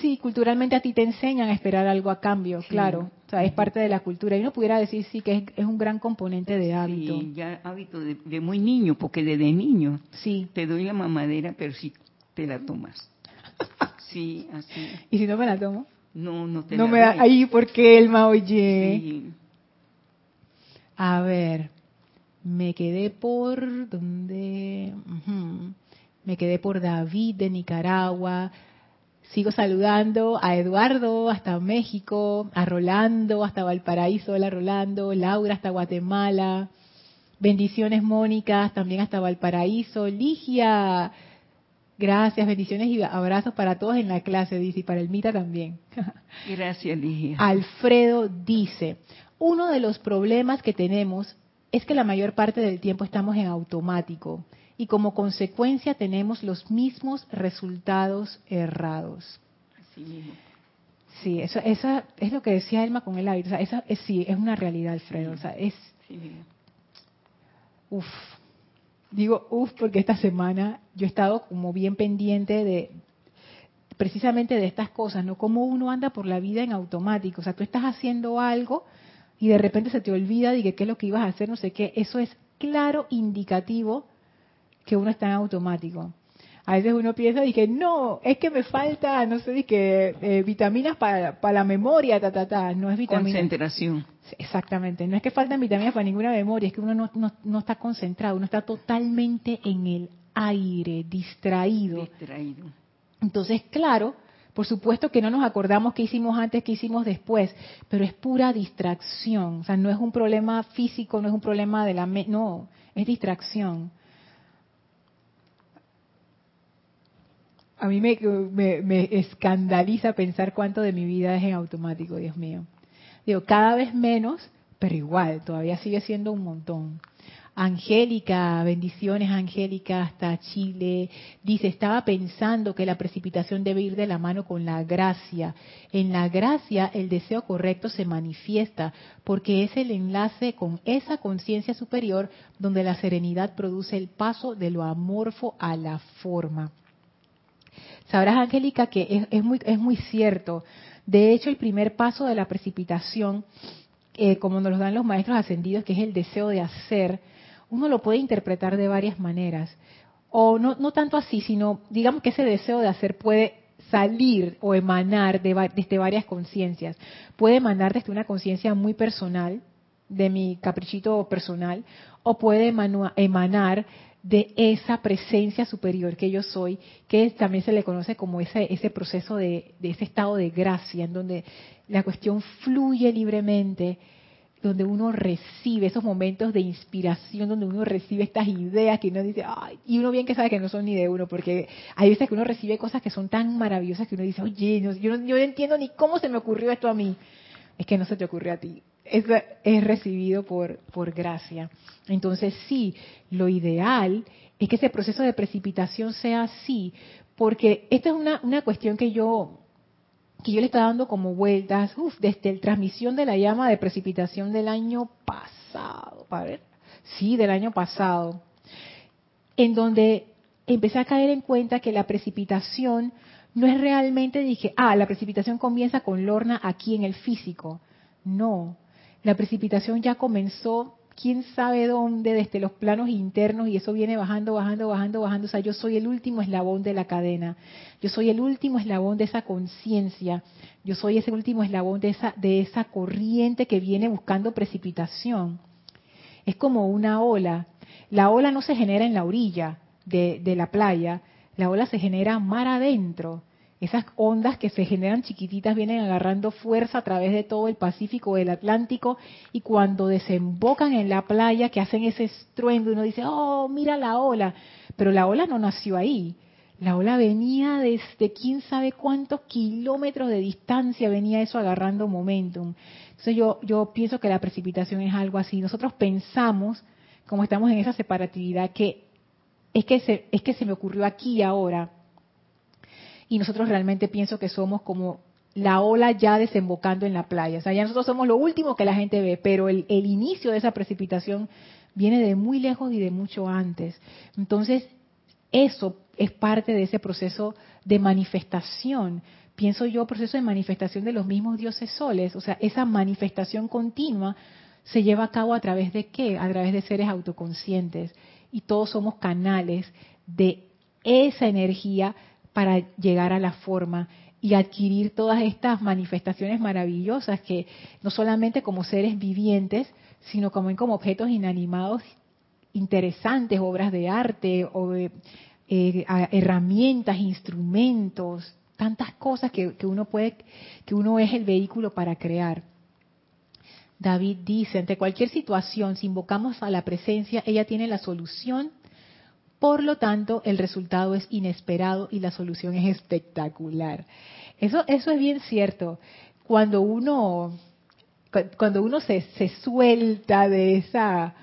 sí, culturalmente a ti te enseñan a esperar algo a cambio, claro. O sea, es parte de la cultura. Y uno pudiera decir, sí, que es, un gran componente de hábito. Sí, ya hábito de, de, muy niño, porque desde niño sí. te doy la mamadera, pero si te la tomas. Sí, así. ¿Y si no me la tomo? No, no te no me da ahí porque me oye. A ver, me quedé por dónde, me quedé por David de Nicaragua. Sigo saludando a Eduardo hasta México, a Rolando hasta Valparaíso, hola Rolando, Laura hasta Guatemala. Bendiciones Mónica, también hasta Valparaíso, Ligia, Gracias, bendiciones y abrazos para todos en la clase, dice, y para el Mita también. Gracias, Ligia. Alfredo dice, uno de los problemas que tenemos es que la mayor parte del tiempo estamos en automático y como consecuencia tenemos los mismos resultados errados. Así mismo. Sí, eso, esa es lo que decía Elma con el hábito. O sea, esa es, sí, es una realidad, Alfredo. O sea, es. Sí, uf, Digo, uff, porque esta semana yo he estado como bien pendiente de precisamente de estas cosas, ¿no? Cómo uno anda por la vida en automático. O sea, tú estás haciendo algo y de repente se te olvida de que qué es lo que ibas a hacer, no sé qué. Eso es claro indicativo que uno está en automático. A veces uno piensa y que no, es que me falta, no sé, que eh, vitaminas para, para la memoria, ta, ta, ta. No es vitamina. Concentración. Exactamente, no es que faltan vitaminas para ninguna memoria, es que uno no, no, no, está concentrado, uno está totalmente en el aire, distraído. Distraído. Entonces, claro, por supuesto que no nos acordamos qué hicimos antes, qué hicimos después, pero es pura distracción, o sea, no es un problema físico, no es un problema de la... no, es distracción. A mí me, me, me escandaliza pensar cuánto de mi vida es en automático, Dios mío. Digo, cada vez menos, pero igual, todavía sigue siendo un montón. Angélica, bendiciones Angélica hasta Chile, dice, estaba pensando que la precipitación debe ir de la mano con la gracia. En la gracia el deseo correcto se manifiesta porque es el enlace con esa conciencia superior donde la serenidad produce el paso de lo amorfo a la forma. Sabrás, Angélica, que es, muy, es muy cierto. De hecho, el primer paso de la precipitación, eh, como nos lo dan los maestros ascendidos, que es el deseo de hacer, uno lo puede interpretar de varias maneras. O no, no tanto así, sino digamos que ese deseo de hacer puede salir o emanar de, desde varias conciencias. Puede emanar desde una conciencia muy personal, de mi caprichito personal, o puede emanar de esa presencia superior que yo soy, que también se le conoce como ese, ese proceso de, ese estado de gracia, en donde la cuestión fluye libremente, donde uno recibe esos momentos de inspiración, donde uno recibe estas ideas que uno dice, ay, y uno bien que sabe que no son ni de uno, porque hay veces que uno recibe cosas que son tan maravillosas que uno dice, oye, yo, no, yo no entiendo ni cómo se me ocurrió esto a mí. Es que no se te ocurrió a ti es, es recibido por, por gracia. Entonces sí, lo ideal es que ese proceso de precipitación sea así, porque esta es una, una cuestión que yo que yo le estaba dando como vueltas, desde la transmisión de la llama de precipitación del año pasado, para ver, sí, del año pasado, en donde empecé a caer en cuenta que la precipitación no es realmente, dije, ah, la precipitación comienza con Lorna aquí en el físico. No, la precipitación ya comenzó, quién sabe dónde, desde los planos internos y eso viene bajando, bajando, bajando, bajando. O sea, yo soy el último eslabón de la cadena. Yo soy el último eslabón de esa conciencia. Yo soy ese último eslabón de esa, de esa corriente que viene buscando precipitación. Es como una ola. La ola no se genera en la orilla de, de la playa, la ola se genera mar adentro. Esas ondas que se generan chiquititas vienen agarrando fuerza a través de todo el Pacífico, el Atlántico, y cuando desembocan en la playa, que hacen ese estruendo, uno dice, oh, mira la ola. Pero la ola no nació ahí. La ola venía desde quién sabe cuántos kilómetros de distancia, venía eso agarrando momentum. Entonces yo, yo pienso que la precipitación es algo así. Nosotros pensamos, como estamos en esa separatividad, que es que se, es que se me ocurrió aquí ahora y nosotros realmente pienso que somos como la ola ya desembocando en la playa. O sea, ya nosotros somos lo último que la gente ve, pero el, inicio de esa precipitación viene de muy lejos y de mucho antes. Entonces, eso es parte de ese proceso de manifestación. Pienso yo, proceso de manifestación de los mismos dioses soles. O sea, esa manifestación continua se lleva a cabo a través de qué? A través de seres autoconscientes. Y todos somos canales de esa energía para llegar a la forma y adquirir todas estas manifestaciones maravillosas que no solamente como seres vivientes, sino como, como objetos inanimados interesantes, obras de arte, o eh, herramientas, instrumentos, tantas cosas que, uno puede, que uno es el vehículo para crear. David dice, ante cualquier situación, si invocamos a la presencia, ella tiene la solución por lo tanto, el resultado es inesperado y la solución es espectacular. Eso, eso es bien cierto. Cuando uno, cuando uno se, se suelta de esa,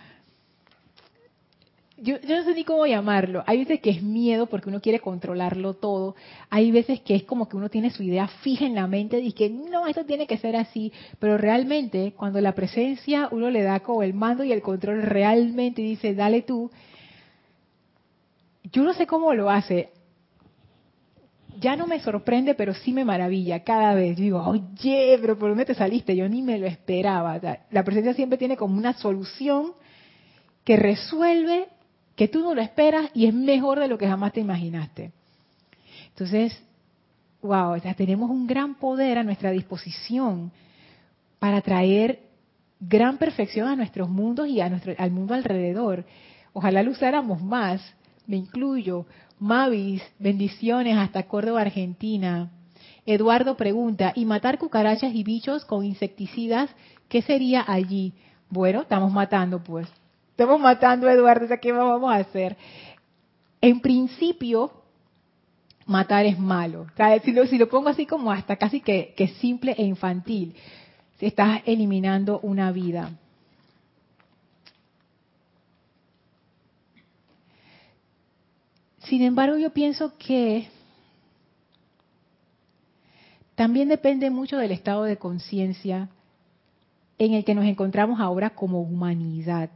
yo, yo, no sé ni cómo llamarlo. Hay veces que es miedo porque uno quiere controlarlo todo. Hay veces que es como que uno tiene su idea fija en la mente y que no, esto tiene que ser así. Pero realmente, cuando la presencia uno le da como el mando y el control realmente dice, dale tú, yo no sé cómo lo hace. Ya no me sorprende, pero sí me maravilla cada vez. Yo digo, oye, pero ¿por dónde te saliste? Yo ni me lo esperaba. la presencia siempre tiene como una solución que resuelve, que tú no lo esperas y es mejor de lo que jamás te imaginaste. Entonces, wow, tenemos un gran poder a nuestra disposición para traer gran perfección a nuestros mundos y a nuestro, al mundo alrededor. Ojalá lo usáramos más me incluyo. Mavis, bendiciones hasta Córdoba, Argentina. Eduardo pregunta, ¿y matar cucarachas y bichos con insecticidas? ¿Qué sería allí? Bueno, estamos matando pues. Estamos matando, Eduardo, ¿qué vamos a hacer? En principio, matar es malo. Si lo, si lo pongo así como hasta casi que, que simple e infantil, estás eliminando una vida. Sin embargo, yo pienso que también depende mucho del estado de conciencia en el que nos encontramos ahora como humanidad.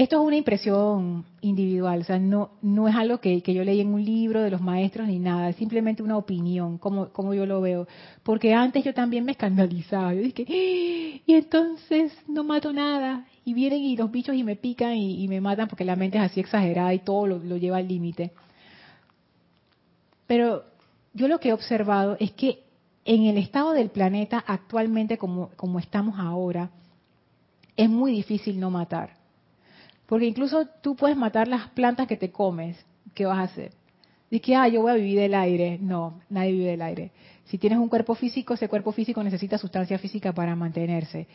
Esto es una impresión individual, o sea, no, no es algo que, yo leí en un libro de los maestros ni nada, es simplemente una opinión, como, yo lo veo. Porque antes yo también me escandalizaba, yo dije, ¡Ah! y entonces no mato nada, y vienen y los bichos y me pican y, me matan porque la mente es así exagerada y todo lo, lleva al límite. Pero yo lo que he observado es que en el estado del planeta actualmente como, como estamos ahora, es muy difícil no matar. Porque incluso tú puedes matar las plantas que te comes. ¿Qué vas a hacer? Dices que, ah, yo voy a vivir del aire. No, nadie vive del aire. Si tienes un cuerpo físico, ese cuerpo físico necesita sustancia física para mantenerse.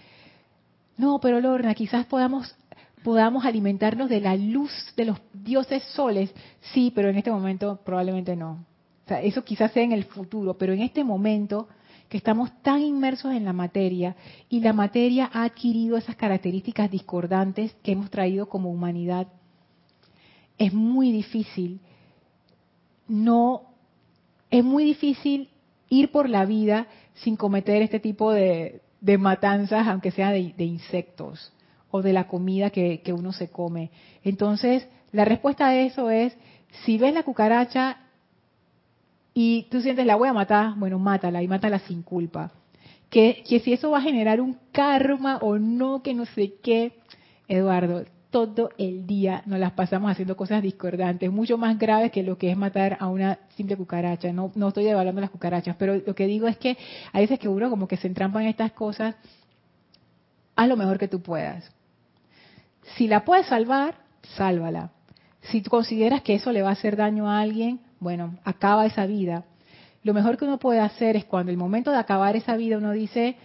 No, pero Lorna, quizás podamos podamos alimentarnos de la luz de los dioses soles. Sí, pero en este momento probablemente no. O sea, eso quizás sea en el futuro, pero en este momento que estamos tan inmersos en la materia y la materia ha adquirido esas características discordantes que hemos traído como humanidad, es muy difícil no es muy difícil ir por la vida sin cometer este tipo de, matanzas, aunque sea de, insectos o de la comida que, uno se come. Entonces, la respuesta a eso es, si ves la cucaracha y tú sientes la voy a matar, bueno, mátala y mátala sin culpa. Que, que si eso va a generar un karma o no, que no sé qué, Eduardo, todo el día nos las pasamos haciendo cosas discordantes, mucho más graves que lo que es matar a una simple cucaracha. No, no estoy devaluando las cucarachas, pero lo que digo es que a veces que uno como que se entrampa en estas cosas, haz lo mejor que tú puedas. Si la puedes salvar, sálvala. Si tú consideras que eso le va a hacer daño a alguien, bueno, acaba esa vida. Lo mejor que uno puede hacer es cuando el momento de acabar esa vida uno dice,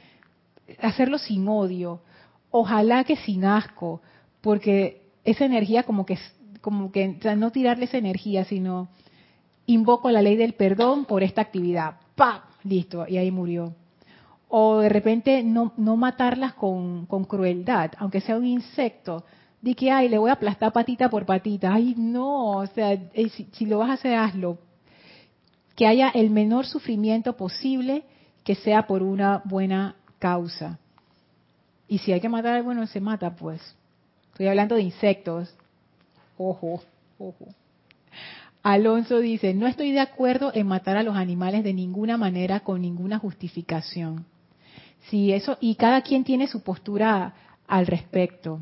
hacerlo sin odio, ojalá que sin asco, porque esa energía como que, como que, no tirarle esa energía, sino invoco la ley del perdón por esta actividad, ¡pam! Listo, y ahí murió. O de repente no, no matarlas con, con crueldad, aunque sea un insecto, de que, ay, le voy a aplastar patita por patita. Ay, no, o sea, eh, si, si, lo vas a hacer, hazlo. Que haya el menor sufrimiento posible, que sea por una buena causa. Y si hay que matar, bueno, se mata, pues. Estoy hablando de insectos. Ojo, ojo. Alonso dice, no estoy de acuerdo en matar a los animales de ninguna manera, con ninguna justificación. Sí, eso, y cada quien tiene su postura al respecto.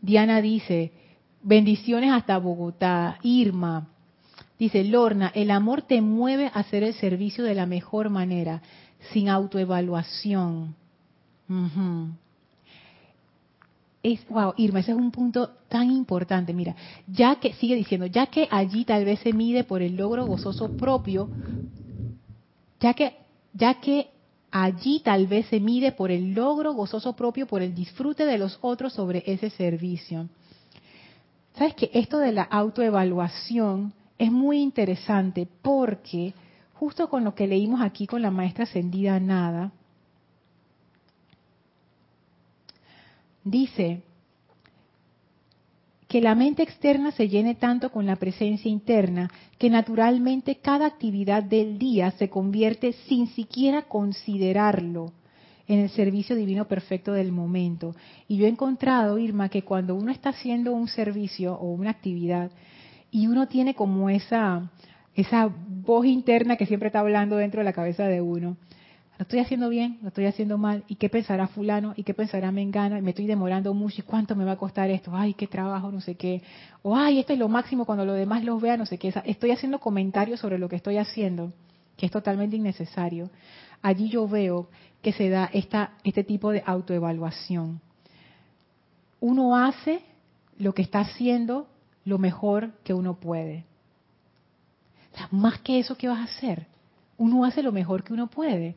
Diana dice, bendiciones hasta Bogotá. Irma dice, Lorna, el amor te mueve a hacer el servicio de la mejor manera, sin autoevaluación. Wow, Irma, ese es un punto tan importante. Mira, ya que, sigue diciendo, ya que allí tal vez se mide por el logro gozoso propio, ya que, ya que allí tal vez se mide por el logro gozoso propio, por el disfrute de los otros sobre ese servicio. Sabes que esto de la autoevaluación es muy interesante porque justo con lo que leímos aquí con la maestra ascendida Nada, dice que la mente externa se llene tanto con la presencia interna que naturalmente cada actividad del día se convierte sin siquiera considerarlo en el servicio divino perfecto del momento. Y yo he encontrado, Irma, que cuando uno está haciendo un servicio o una actividad y uno tiene como esa, esa voz interna que siempre está hablando dentro de la cabeza de uno, lo estoy haciendo bien, lo estoy haciendo mal, y qué pensará fulano, y qué pensará mengana, y me estoy demorando mucho, y cuánto me va a costar esto, ay, qué trabajo, no sé qué, o ay, esto es lo máximo cuando los demás los vean, no sé qué, estoy haciendo comentarios sobre lo que estoy haciendo, que es totalmente innecesario. Allí yo veo que se da esta, este tipo de autoevaluación. Uno hace lo que está haciendo lo mejor que uno puede. O sea, más que eso, ¿qué vas a hacer? Uno hace lo mejor que uno puede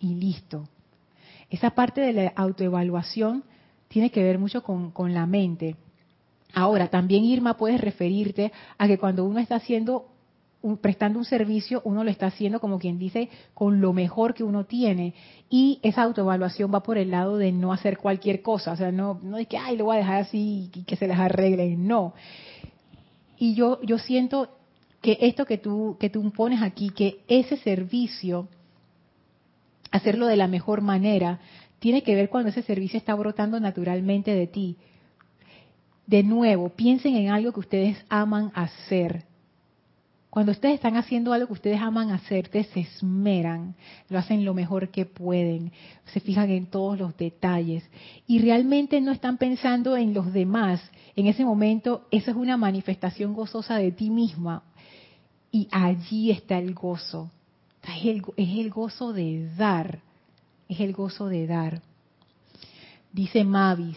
y listo. Esa parte de la autoevaluación tiene que ver mucho con, la mente. Ahora, también Irma puedes referirte a que cuando uno está haciendo prestando un servicio, uno lo está haciendo como quien dice con lo mejor que uno tiene y esa autoevaluación va por el lado de no hacer cualquier cosa, o sea, no no es que ay, lo voy a dejar así y que se les arregle, no. Y yo yo siento que esto que tú que tú pones aquí, que ese servicio hacerlo de la mejor manera, tiene que ver cuando ese servicio está brotando naturalmente de ti. De nuevo, piensen en algo que ustedes aman hacer. Cuando ustedes están haciendo algo que ustedes aman hacer, ustedes se esmeran, lo hacen lo mejor que pueden, se fijan en todos los detalles y realmente no están pensando en los demás. En ese momento, esa es una manifestación gozosa de ti misma y allí está el gozo. Es el, gozo de dar, es el gozo de dar. Dice Mavis,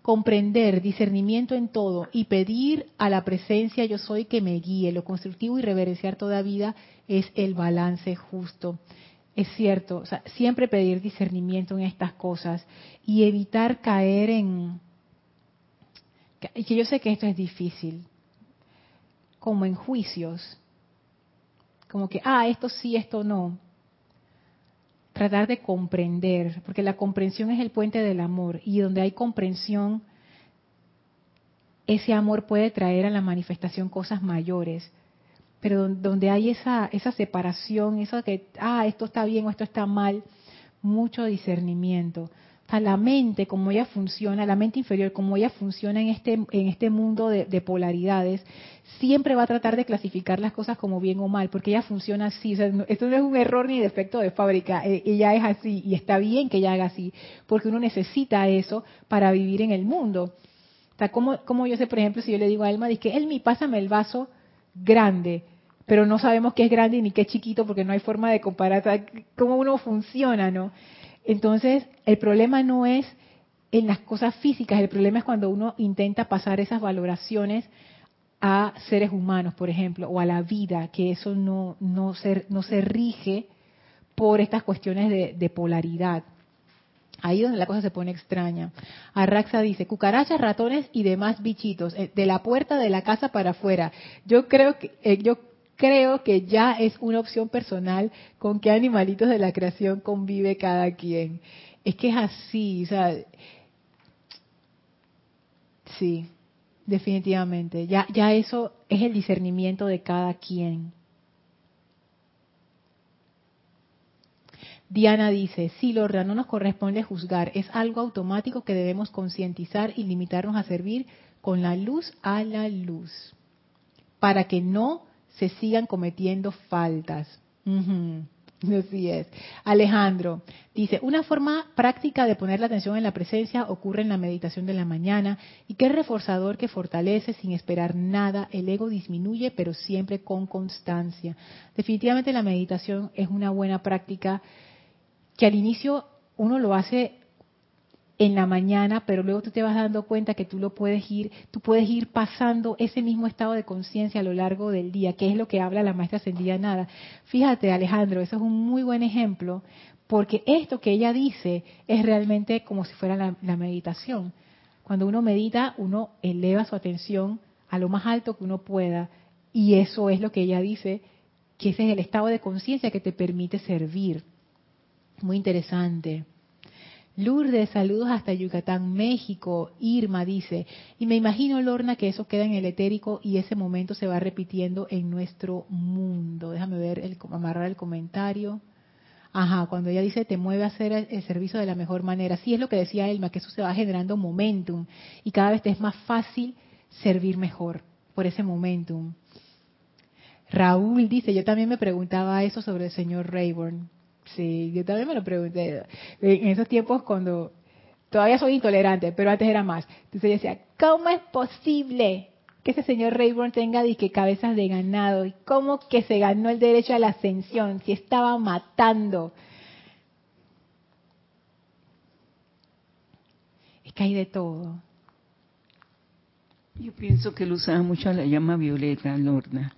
comprender, discernimiento en todo y pedir a la presencia yo soy que me guíe. Lo constructivo y reverenciar toda vida es el balance justo. Es cierto, siempre pedir discernimiento en estas cosas y evitar caer en... que yo sé que esto es difícil, como en juicios como que, ah, esto sí, esto no. Tratar de comprender, porque la comprensión es el puente del amor y donde hay comprensión, ese amor puede traer a la manifestación cosas mayores. Pero donde hay esa, esa separación, eso que, ah, esto está bien o esto está mal, mucho discernimiento la mente, como ella funciona, la mente inferior, como ella funciona en este, en este mundo de, polaridades, siempre va a tratar de clasificar las cosas como bien o mal, porque ella funciona así. esto no es un error ni defecto de fábrica, e, ella es así y está bien que ella haga así, porque uno necesita eso para vivir en el mundo. Como, yo sé, por ejemplo, si yo le digo a Elma, dice Elmi, pásame el vaso grande, pero no sabemos qué es grande ni qué es chiquito porque no hay forma de comparar cómo uno funciona, ¿no? Entonces, el problema no es en las cosas físicas, el problema es cuando uno intenta pasar esas valoraciones a seres humanos, por ejemplo, o a la vida, que eso no, no, se, no se rige por estas cuestiones de, polaridad. Ahí donde la cosa se pone extraña. Arraxa dice, cucarachas, ratones y demás bichitos, eh, de la puerta de la casa para afuera. Yo creo que, eh, yo creo que ya es una opción personal con qué animalitos de la creación convive cada quien. Es que es así, o sea, sí, definitivamente. Ya, ya eso es el discernimiento de cada quien. Diana dice, sí, Lorra, no nos corresponde juzgar, es algo automático que debemos concientizar y limitarnos a servir con la luz a la luz, para que no se sigan cometiendo faltas. Así es. Alejandro dice, una forma práctica de poner la atención en la presencia ocurre en la meditación de la mañana y que reforzador que fortalece sin esperar nada, el ego disminuye pero siempre con constancia. Definitivamente la meditación es una buena práctica que al inicio uno lo hace en la mañana, pero luego tú te vas dando cuenta que tú lo puedes ir, tú puedes ir pasando ese mismo estado de conciencia a lo largo del día, que es lo que habla la maestra ascendida nada. Fíjate, Alejandro, eso es un muy buen ejemplo, porque esto que ella dice es realmente como si fuera la, la meditación. Cuando uno medita, uno eleva su atención a lo más alto que uno pueda, y eso es lo que ella dice, que ese es el estado de conciencia que te permite servir. Muy interesante. Lourdes, saludos hasta Yucatán, México. Irma dice, y me imagino, Lorna, que eso queda en el etérico y ese momento se va repitiendo en nuestro mundo. Déjame ver, el, amarrar el comentario. Ajá, cuando ella dice te mueve a hacer el servicio de la mejor manera. Sí es lo que decía Elma, que eso se va generando momentum y cada vez te es más fácil servir mejor por ese momentum. Raúl dice, yo también me preguntaba eso sobre el señor Rayburn. Sí, yo también me lo pregunté. En esos tiempos cuando todavía soy intolerante, pero antes era más. Entonces yo decía, ¿cómo es posible que ese señor Rayburn tenga que cabezas de ganado? ¿Y cómo que se ganó el derecho a la ascensión si estaba matando? Es que hay de todo. Yo pienso que él usaba mucho la llama violeta, Lorna,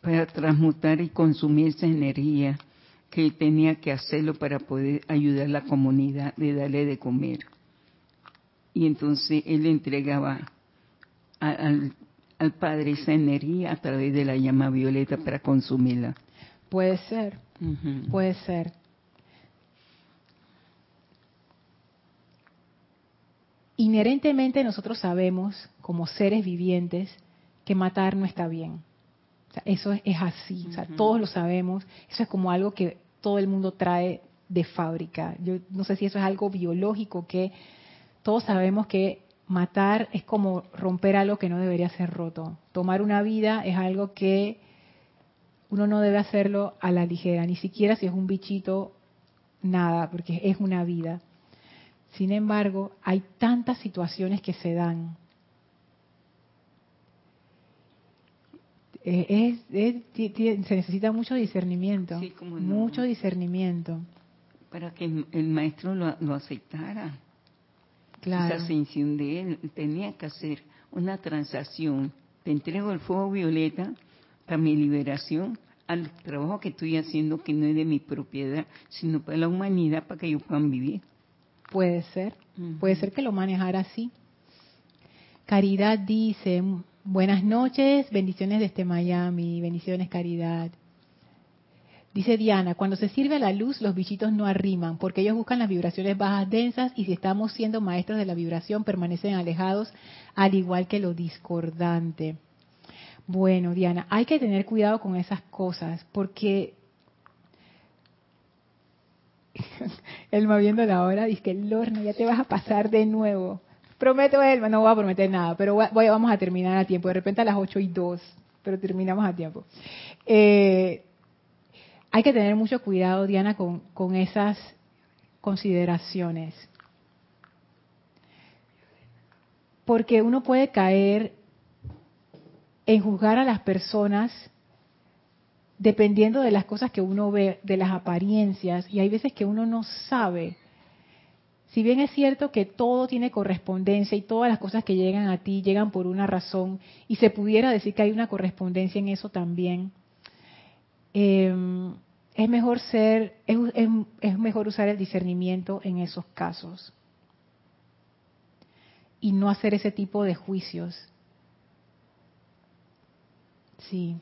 para transmutar y consumir esa energía que tenía que hacerlo para poder ayudar a la comunidad de darle de comer. Y entonces él le entregaba al, Padre esa energía a través de la llama violeta para consumirla. Puede ser, puede ser. Inherentemente nosotros sabemos, como seres vivientes, que matar no está bien eso es, así, o sea, todos lo sabemos. Eso es como algo que todo el mundo trae de fábrica. Yo no sé si eso es algo biológico que todos sabemos que matar es como romper algo que no debería ser roto. Tomar una vida es algo que uno no debe hacerlo a la ligera, ni siquiera si es un bichito, nada, porque es una vida. Sin embargo, hay tantas situaciones que se dan es, se necesita mucho discernimiento, mucho discernimiento. Para que el maestro lo, aceptara. Claro. Esa ascensión de él tenía que hacer una transacción. Te entrego el fuego violeta para mi liberación al trabajo que estoy haciendo que no es de mi propiedad, sino para la humanidad, para que ellos puedan vivir. Puede ser, puede ser que lo manejara así. Caridad dice, Buenas noches, bendiciones desde Miami, bendiciones Caridad. Dice Diana, cuando se sirve a la luz los bichitos no arriman porque ellos buscan las vibraciones bajas densas y si estamos siendo maestros de la vibración permanecen alejados al igual que lo discordante. Bueno, Diana, hay que tener cuidado con esas cosas porque él viendo la hora dice que Lorna ya te vas a pasar de nuevo. Prometo, él, no voy a prometer nada, pero voy, vamos a terminar a tiempo. De repente a las 8 y 2, pero terminamos a tiempo. Eh, hay que tener mucho cuidado, Diana, con esas consideraciones. Porque uno puede caer en juzgar a las personas dependiendo de las cosas que uno ve, de las apariencias, y hay veces que uno no sabe Si bien es cierto que todo tiene correspondencia y todas las cosas que llegan a ti llegan por una razón, y se pudiera decir que hay una correspondencia en eso también, em, es mejor ser, es mejor usar el discernimiento en esos casos y no hacer ese tipo de juicios. Sí.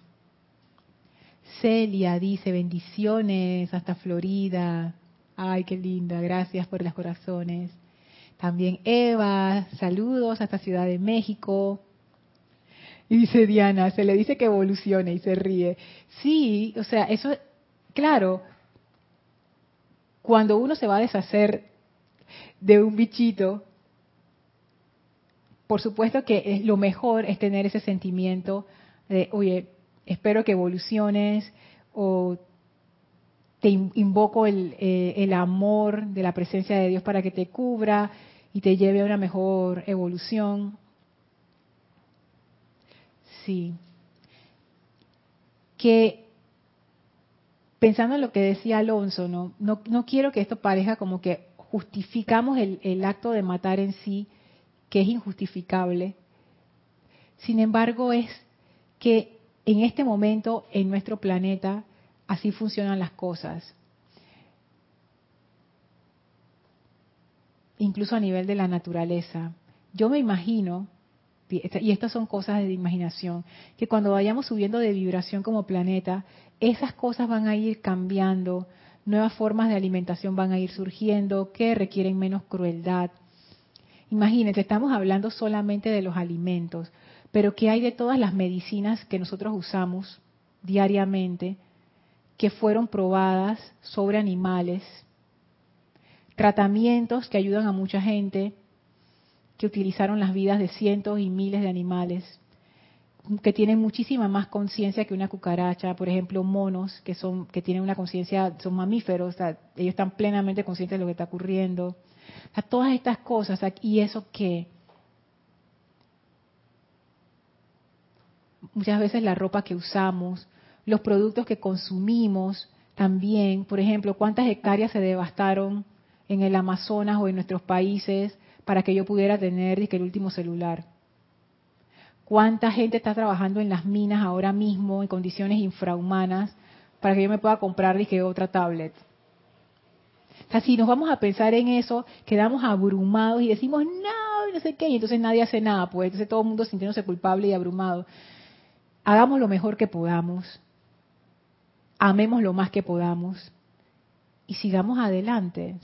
Celia dice bendiciones hasta Florida. Ay, qué linda. Gracias por los corazones. También Eva, saludos hasta Ciudad de México. Y dice Diana, se le dice que evolucione y se ríe. Sí, o sea, eso, claro, cuando uno se va a deshacer de un bichito, por supuesto que lo mejor es tener ese sentimiento de, oye, espero que evoluciones o te invoco el, eh, el amor de la presencia de Dios para que te cubra y te lleve a una mejor evolución. Sí. Que pensando en lo que decía Alonso, no, no, no quiero que esto parezca como que justificamos el, el acto de matar en sí, que es injustificable. Sin embargo, es que en este momento en nuestro planeta así funcionan las cosas. Incluso a nivel de la naturaleza. Yo me imagino, y estas son cosas de imaginación, que cuando vayamos subiendo de vibración como planeta, esas cosas van a ir cambiando, nuevas formas de alimentación van a ir surgiendo que requieren menos crueldad, Imagínense, estamos hablando solamente de los alimentos, pero ¿qué hay de todas las medicinas que nosotros usamos diariamente que fueron probadas sobre animales? Tratamientos que ayudan a mucha gente, que utilizaron las vidas de cientos y miles de animales, que tienen muchísima más conciencia que una cucaracha, por ejemplo, monos que son que tienen una conciencia, son mamíferos, ellos están plenamente conscientes de lo que está ocurriendo todas estas cosas, ¿y eso qué? Muchas veces la ropa que usamos, los productos que consumimos también, por ejemplo, cuántas hectáreas se devastaron en el Amazonas o en nuestros países para que yo pudiera tener el último celular. ¿Cuánta gente está trabajando en las minas ahora mismo en condiciones infrahumanas para que yo me pueda comprar dije, otra tablet? O si nos vamos a pensar en eso, quedamos abrumados y decimos, no, no sé qué, y entonces nadie hace nada, pues entonces todo el mundo sintiéndose culpable y abrumado. Hagamos lo mejor que podamos, amemos lo más que podamos y sigamos adelante.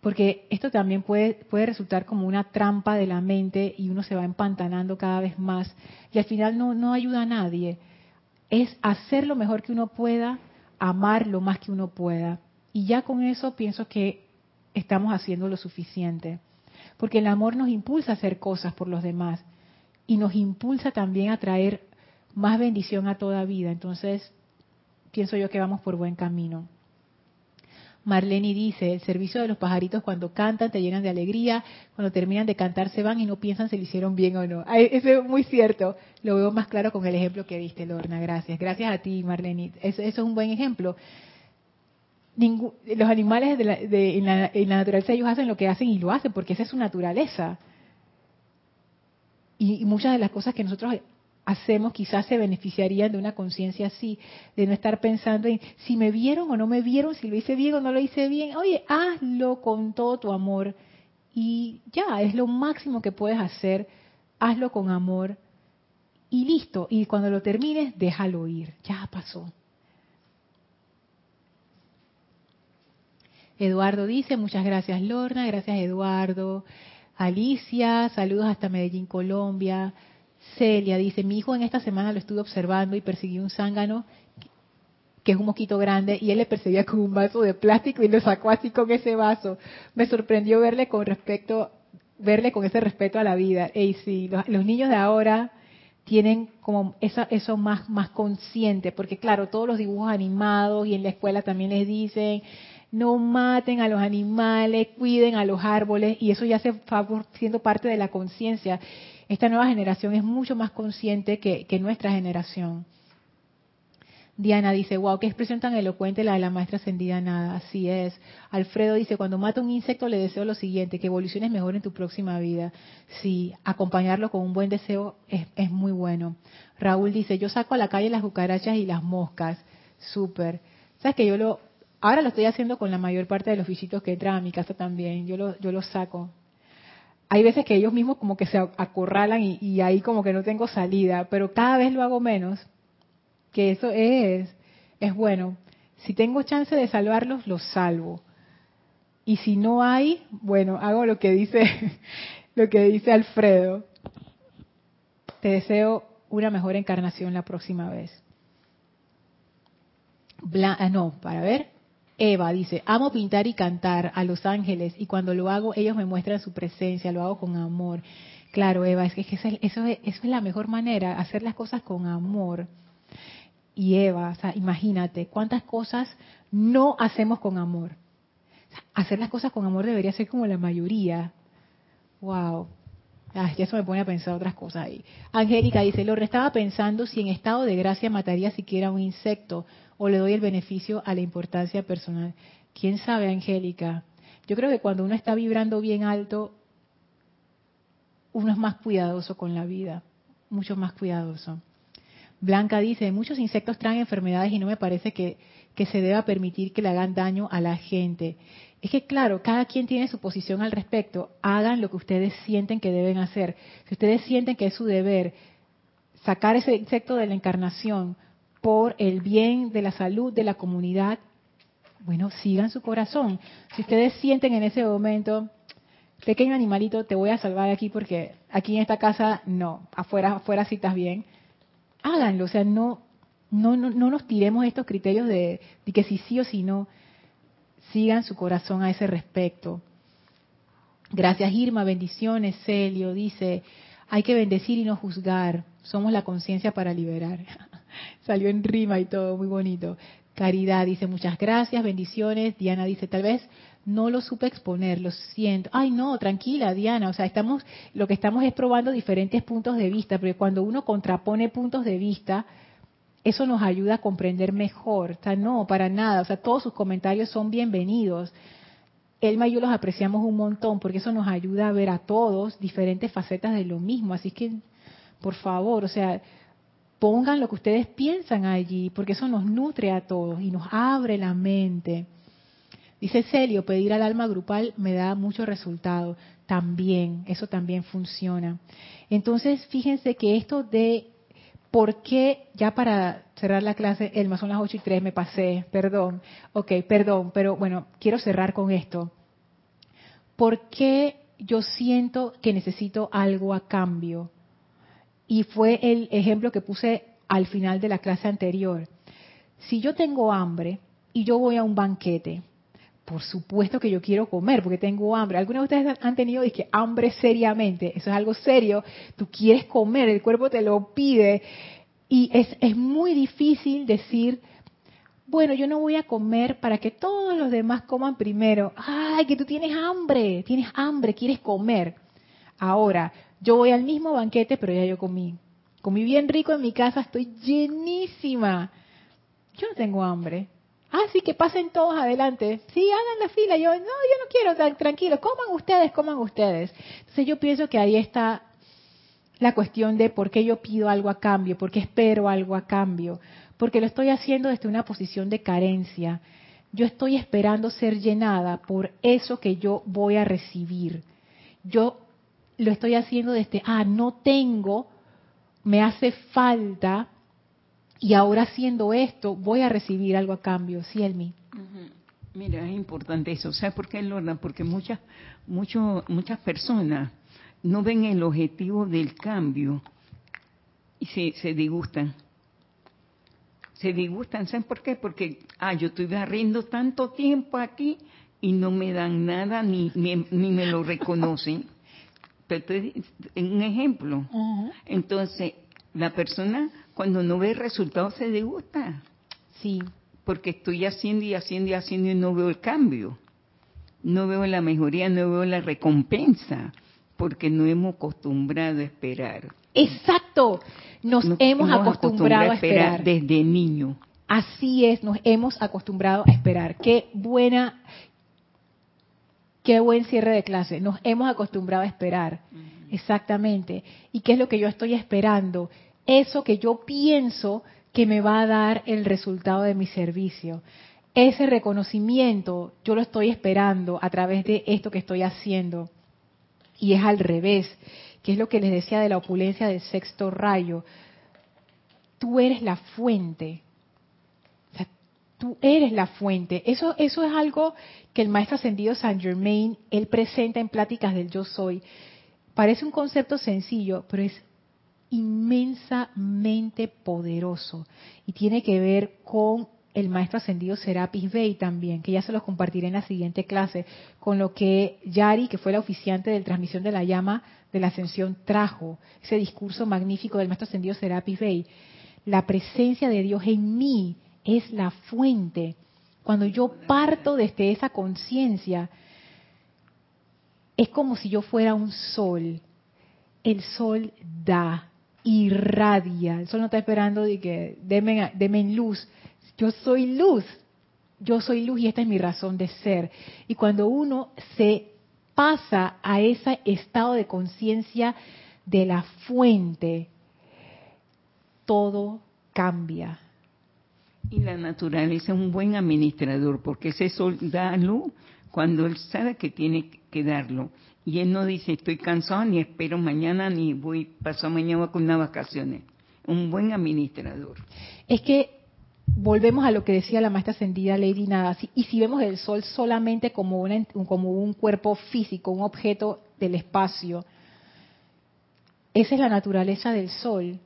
porque esto también puede, resultar como una trampa de la mente y uno se va empantanando cada vez más y al final no, no ayuda a nadie. Es hacer lo mejor que uno pueda, amar lo más que uno pueda y ya con eso pienso que estamos haciendo lo suficiente. Porque el amor nos impulsa a hacer cosas por los demás y nos impulsa también a traer más bendición a toda vida. Entonces, pienso yo que vamos por buen camino. Marlene dice, el servicio de los pajaritos cuando cantan te llenan de alegría, cuando terminan de cantar se van y no piensan si lo hicieron bien o no. eso es muy cierto, lo veo más claro con el ejemplo que diste, Lorna, gracias. Gracias a ti, Marlene. eso es un buen ejemplo los animales en, la, naturaleza ellos hacen lo que hacen y lo hacen porque esa es su naturaleza. Y, muchas de las cosas que nosotros hacemos quizás se beneficiarían de una conciencia así, de no estar pensando en si me vieron o no me vieron, si lo hice bien o no lo hice bien. Oye, hazlo con todo tu amor y ya, es lo máximo que puedes hacer, hazlo con amor y listo. Y cuando lo termines, déjalo ir, ya pasó. Eduardo dice, muchas gracias Lorna, gracias Eduardo. Alicia, saludos hasta Medellín, Colombia. Celia dice, mi hijo en esta semana lo estuve observando y persiguió un zángano que es un mosquito grande y él le perseguía con un vaso de plástico y lo sacó así con ese vaso. Me sorprendió verle con respecto, verle con ese respeto a la vida. Y sí, los, niños de ahora tienen como eso, eso más, más consciente, porque claro, todos los dibujos animados y en la escuela también les dicen, no maten a los animales, cuiden a los árboles, y eso ya se va siendo parte de la conciencia. Esta nueva generación es mucho más consciente que, nuestra generación. Diana dice, wow, qué expresión tan elocuente la de la maestra ascendida nada. Así es. Alfredo dice, cuando mata un insecto le deseo lo siguiente, que evoluciones mejor en tu próxima vida. Sí, acompañarlo con un buen deseo es, muy bueno. Raúl dice, yo saco a la calle las cucarachas y las moscas. Súper. ¿Sabes que yo lo, ahora lo estoy haciendo con la mayor parte de los visitos que entran a mi casa también. Yo lo, yo lo saco. Hay veces que ellos mismos como que se acorralan y, ahí como que no tengo salida, pero cada vez lo hago menos que eso es, es bueno. Si tengo chance de salvarlos, los salvo. Y si no hay, bueno, hago lo que dice, lo que dice Alfredo. Te deseo una mejor encarnación la próxima vez. Ah, no, para ver. Eva dice, amo pintar y cantar a los ángeles y cuando lo hago ellos me muestran su presencia, lo hago con amor. Claro, Eva, es que eso eso es la mejor manera, hacer las cosas con amor y Eva, o sea, imagínate cuántas cosas no hacemos con amor. hacer las cosas con amor debería ser como la mayoría. Wow. Ya eso me pone a pensar otras cosas ahí. Angélica dice, lo estaba pensando si en estado de gracia mataría siquiera un insecto o le doy el beneficio a la importancia personal. ¿Quién sabe, Angélica? Yo creo que cuando uno está vibrando bien alto, uno es más cuidadoso con la vida, mucho más cuidadoso. Blanca dice, muchos insectos traen enfermedades y no me parece que, se deba permitir que le hagan daño a la gente. Es que claro, cada quien tiene su posición al respecto. Hagan lo que ustedes sienten que deben hacer. Si ustedes sienten que es su deber sacar ese insecto de la encarnación por el bien de la salud de la comunidad, bueno, sigan su corazón. Si ustedes sienten en ese momento, pequeño animalito, te voy a salvar aquí porque aquí en esta casa no, afuera, afuera sí estás bien háganlo, o sea, no, no, no, nos tiremos estos criterios de, que si sí o si no, sigan su corazón a ese respecto. Gracias Irma, bendiciones, Celio, dice, hay que bendecir y no juzgar, somos la conciencia para liberar. Salió en rima y todo, muy bonito. Caridad dice, muchas gracias, bendiciones. Diana dice, tal vez no lo supe exponer, lo siento. Ay, no, tranquila, Diana, o sea, estamos lo que estamos es probando diferentes puntos de vista, porque cuando uno contrapone puntos de vista, eso nos ayuda a comprender mejor. O no, para nada, o sea, todos sus comentarios son bienvenidos. Elma y yo los apreciamos un montón porque eso nos ayuda a ver a todos diferentes facetas de lo mismo, así que por favor, o sea, pongan lo que ustedes piensan allí, porque eso nos nutre a todos y nos abre la mente. Dice Celio, pedir al alma grupal me da mucho resultado. También, eso también funciona. Entonces, fíjense que esto de por qué, ya para cerrar la clase, Elma, son las 8 y 3, me pasé, perdón. Ok, perdón, pero bueno, quiero cerrar con esto. ¿Por qué yo siento que necesito algo a cambio? Y fue el ejemplo que puse al final de la clase anterior. Si yo tengo hambre y yo voy a un banquete, por supuesto que yo quiero comer porque tengo hambre. Algunos de ustedes han tenido que hambre seriamente. Eso es algo serio. Tú quieres comer, el cuerpo te lo pide. Y es, es muy difícil decir, bueno, yo no voy a comer para que todos los demás coman primero. Ay, que tú tienes hambre, tienes hambre, quieres comer. Ahora, yo voy al mismo banquete, pero ya yo comí. Comí bien rico en mi casa, estoy llenísima. Yo no tengo hambre. Ah, sí, que pasen todos adelante. Sí, hagan la fila. Yo, no, yo no quiero, tranquilo, coman ustedes, coman ustedes. Entonces yo pienso que ahí está la cuestión de por qué yo pido algo a cambio, por qué espero algo a cambio. Porque lo estoy haciendo desde una posición de carencia. Yo estoy esperando ser llenada por eso que yo voy a recibir. Yo lo estoy haciendo desde, ah, no tengo, me hace falta, y ahora haciendo esto voy a recibir algo a cambio, ¿sí, Elmi? Mira, es importante eso. ¿Sabes por qué, Lorna? Porque muchas, mucho, muchas personas no ven el objetivo del cambio y se, se disgustan. Se disgustan, ¿saben por qué? Porque, ah, yo estoy barriendo tanto tiempo aquí y no me dan nada ni, ni, me lo reconocen. Pero un ejemplo. Entonces, la persona cuando no ve resultados se disgusta. Sí. Porque estoy haciendo y haciendo y haciendo y no veo el cambio. No veo la mejoría, no veo la recompensa. Porque no hemos acostumbrado a esperar. Exacto. Nos hemos, acostumbrado, a esperar, desde niño. así es, nos hemos acostumbrado a esperar. Qué buena, qué buen cierre de clase. Nos hemos acostumbrado a esperar. Exactamente. ¿Y qué es lo que yo estoy esperando? Eso que yo pienso que me va a dar el resultado de mi servicio. Ese reconocimiento yo lo estoy esperando a través de esto que estoy haciendo. Y es al revés, que es lo que les decía de la opulencia del sexto rayo. Tú eres la fuente. tú eres la fuente. Eso, eso es algo que el maestro ascendido Saint Germain, él presenta en pláticas del yo soy. Parece un concepto sencillo, pero es inmensamente poderoso y tiene que ver con el maestro ascendido Serapis Bey también, que ya se los compartiré en la siguiente clase, con lo que Yari, que fue la oficiante de transmisión de la llama de la ascensión, trajo, ese discurso magnífico del maestro ascendido Serapis Bey. La presencia de Dios en mí es la fuente. Cuando yo parto desde esa conciencia, es como si yo fuera un sol. El sol da, irradia. El sol no está esperando de que deme, en luz. Yo soy luz. Yo soy luz y esta es mi razón de ser. Y cuando uno se pasa a ese estado de conciencia de la fuente, todo cambia. Y la naturaleza es un buen administrador, porque ese sol da luz cuando él sabe que tiene que darlo. Y él no dice, estoy cansado, ni espero mañana, ni voy pasado mañana con unas vacaciones. Un buen administrador. Es que volvemos a lo que decía la maestra ascendida Lady Nada. Y si vemos el Sol solamente como, como un cuerpo físico, un objeto del espacio, esa es la naturaleza del Sol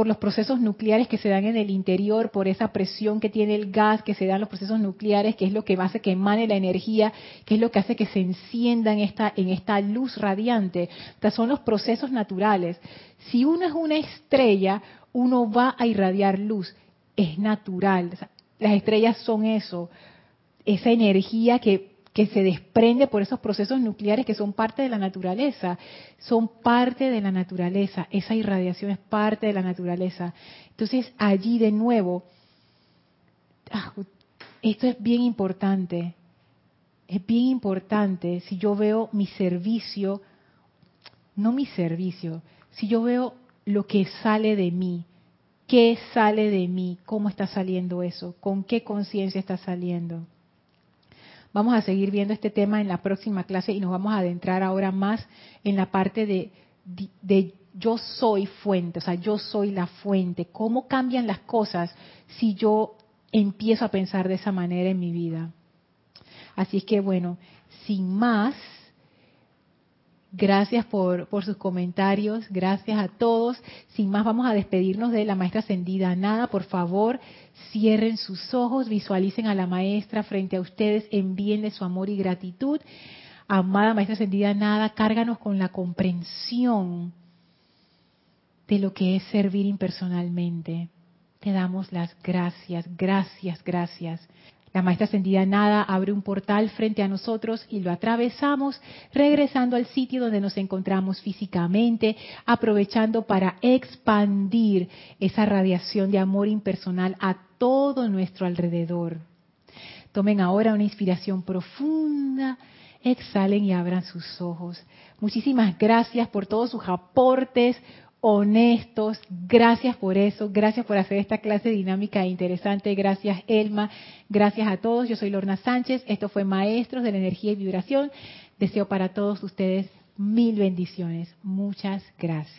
por los procesos nucleares que se dan en el interior, por esa presión que tiene el gas, que se dan los procesos nucleares, que es lo que hace que emane la energía, que es lo que hace que se encienda en esta, en esta luz radiante. O son los procesos naturales. Si uno es una estrella, uno va a irradiar luz. Es natural. las estrellas son eso, esa energía que que se desprende por esos procesos nucleares que son parte de la naturaleza, son parte de la naturaleza, esa irradiación es parte de la naturaleza. Entonces allí de nuevo, ah, esto es bien importante, es bien importante si yo veo mi servicio, no mi servicio, si yo veo lo que sale de mí, qué sale de mí, cómo está saliendo eso, con qué conciencia está saliendo. Vamos a seguir viendo este tema en la próxima clase y nos vamos a adentrar ahora más en la parte de, de, yo soy fuente, o sea, yo soy la fuente. ¿Cómo cambian las cosas si yo empiezo a pensar de esa manera en mi vida? Así es que bueno, sin más, Gracias por, sus comentarios, gracias a todos. Sin más, vamos a despedirnos de la maestra ascendida. Nada, por favor, cierren sus ojos, visualicen a la maestra frente a ustedes, envíenle su amor y gratitud. Amada maestra ascendida, nada, cárganos con la comprensión de lo que es servir impersonalmente. Te damos las gracias, gracias, gracias. La maestra ascendida nada abre un portal frente a nosotros y lo atravesamos, regresando al sitio donde nos encontramos físicamente, aprovechando para expandir esa radiación de amor impersonal a todo nuestro alrededor. Tomen ahora una inspiración profunda, exhalen y abran sus ojos. Muchísimas gracias por todos sus aportes honestos. Gracias por eso, gracias por hacer esta clase dinámica e interesante. Gracias Elma, gracias a todos. Yo soy Lorna Sánchez, esto fue Maestros de la Energía y Vibración. Deseo para todos ustedes mil bendiciones. Muchas gracias.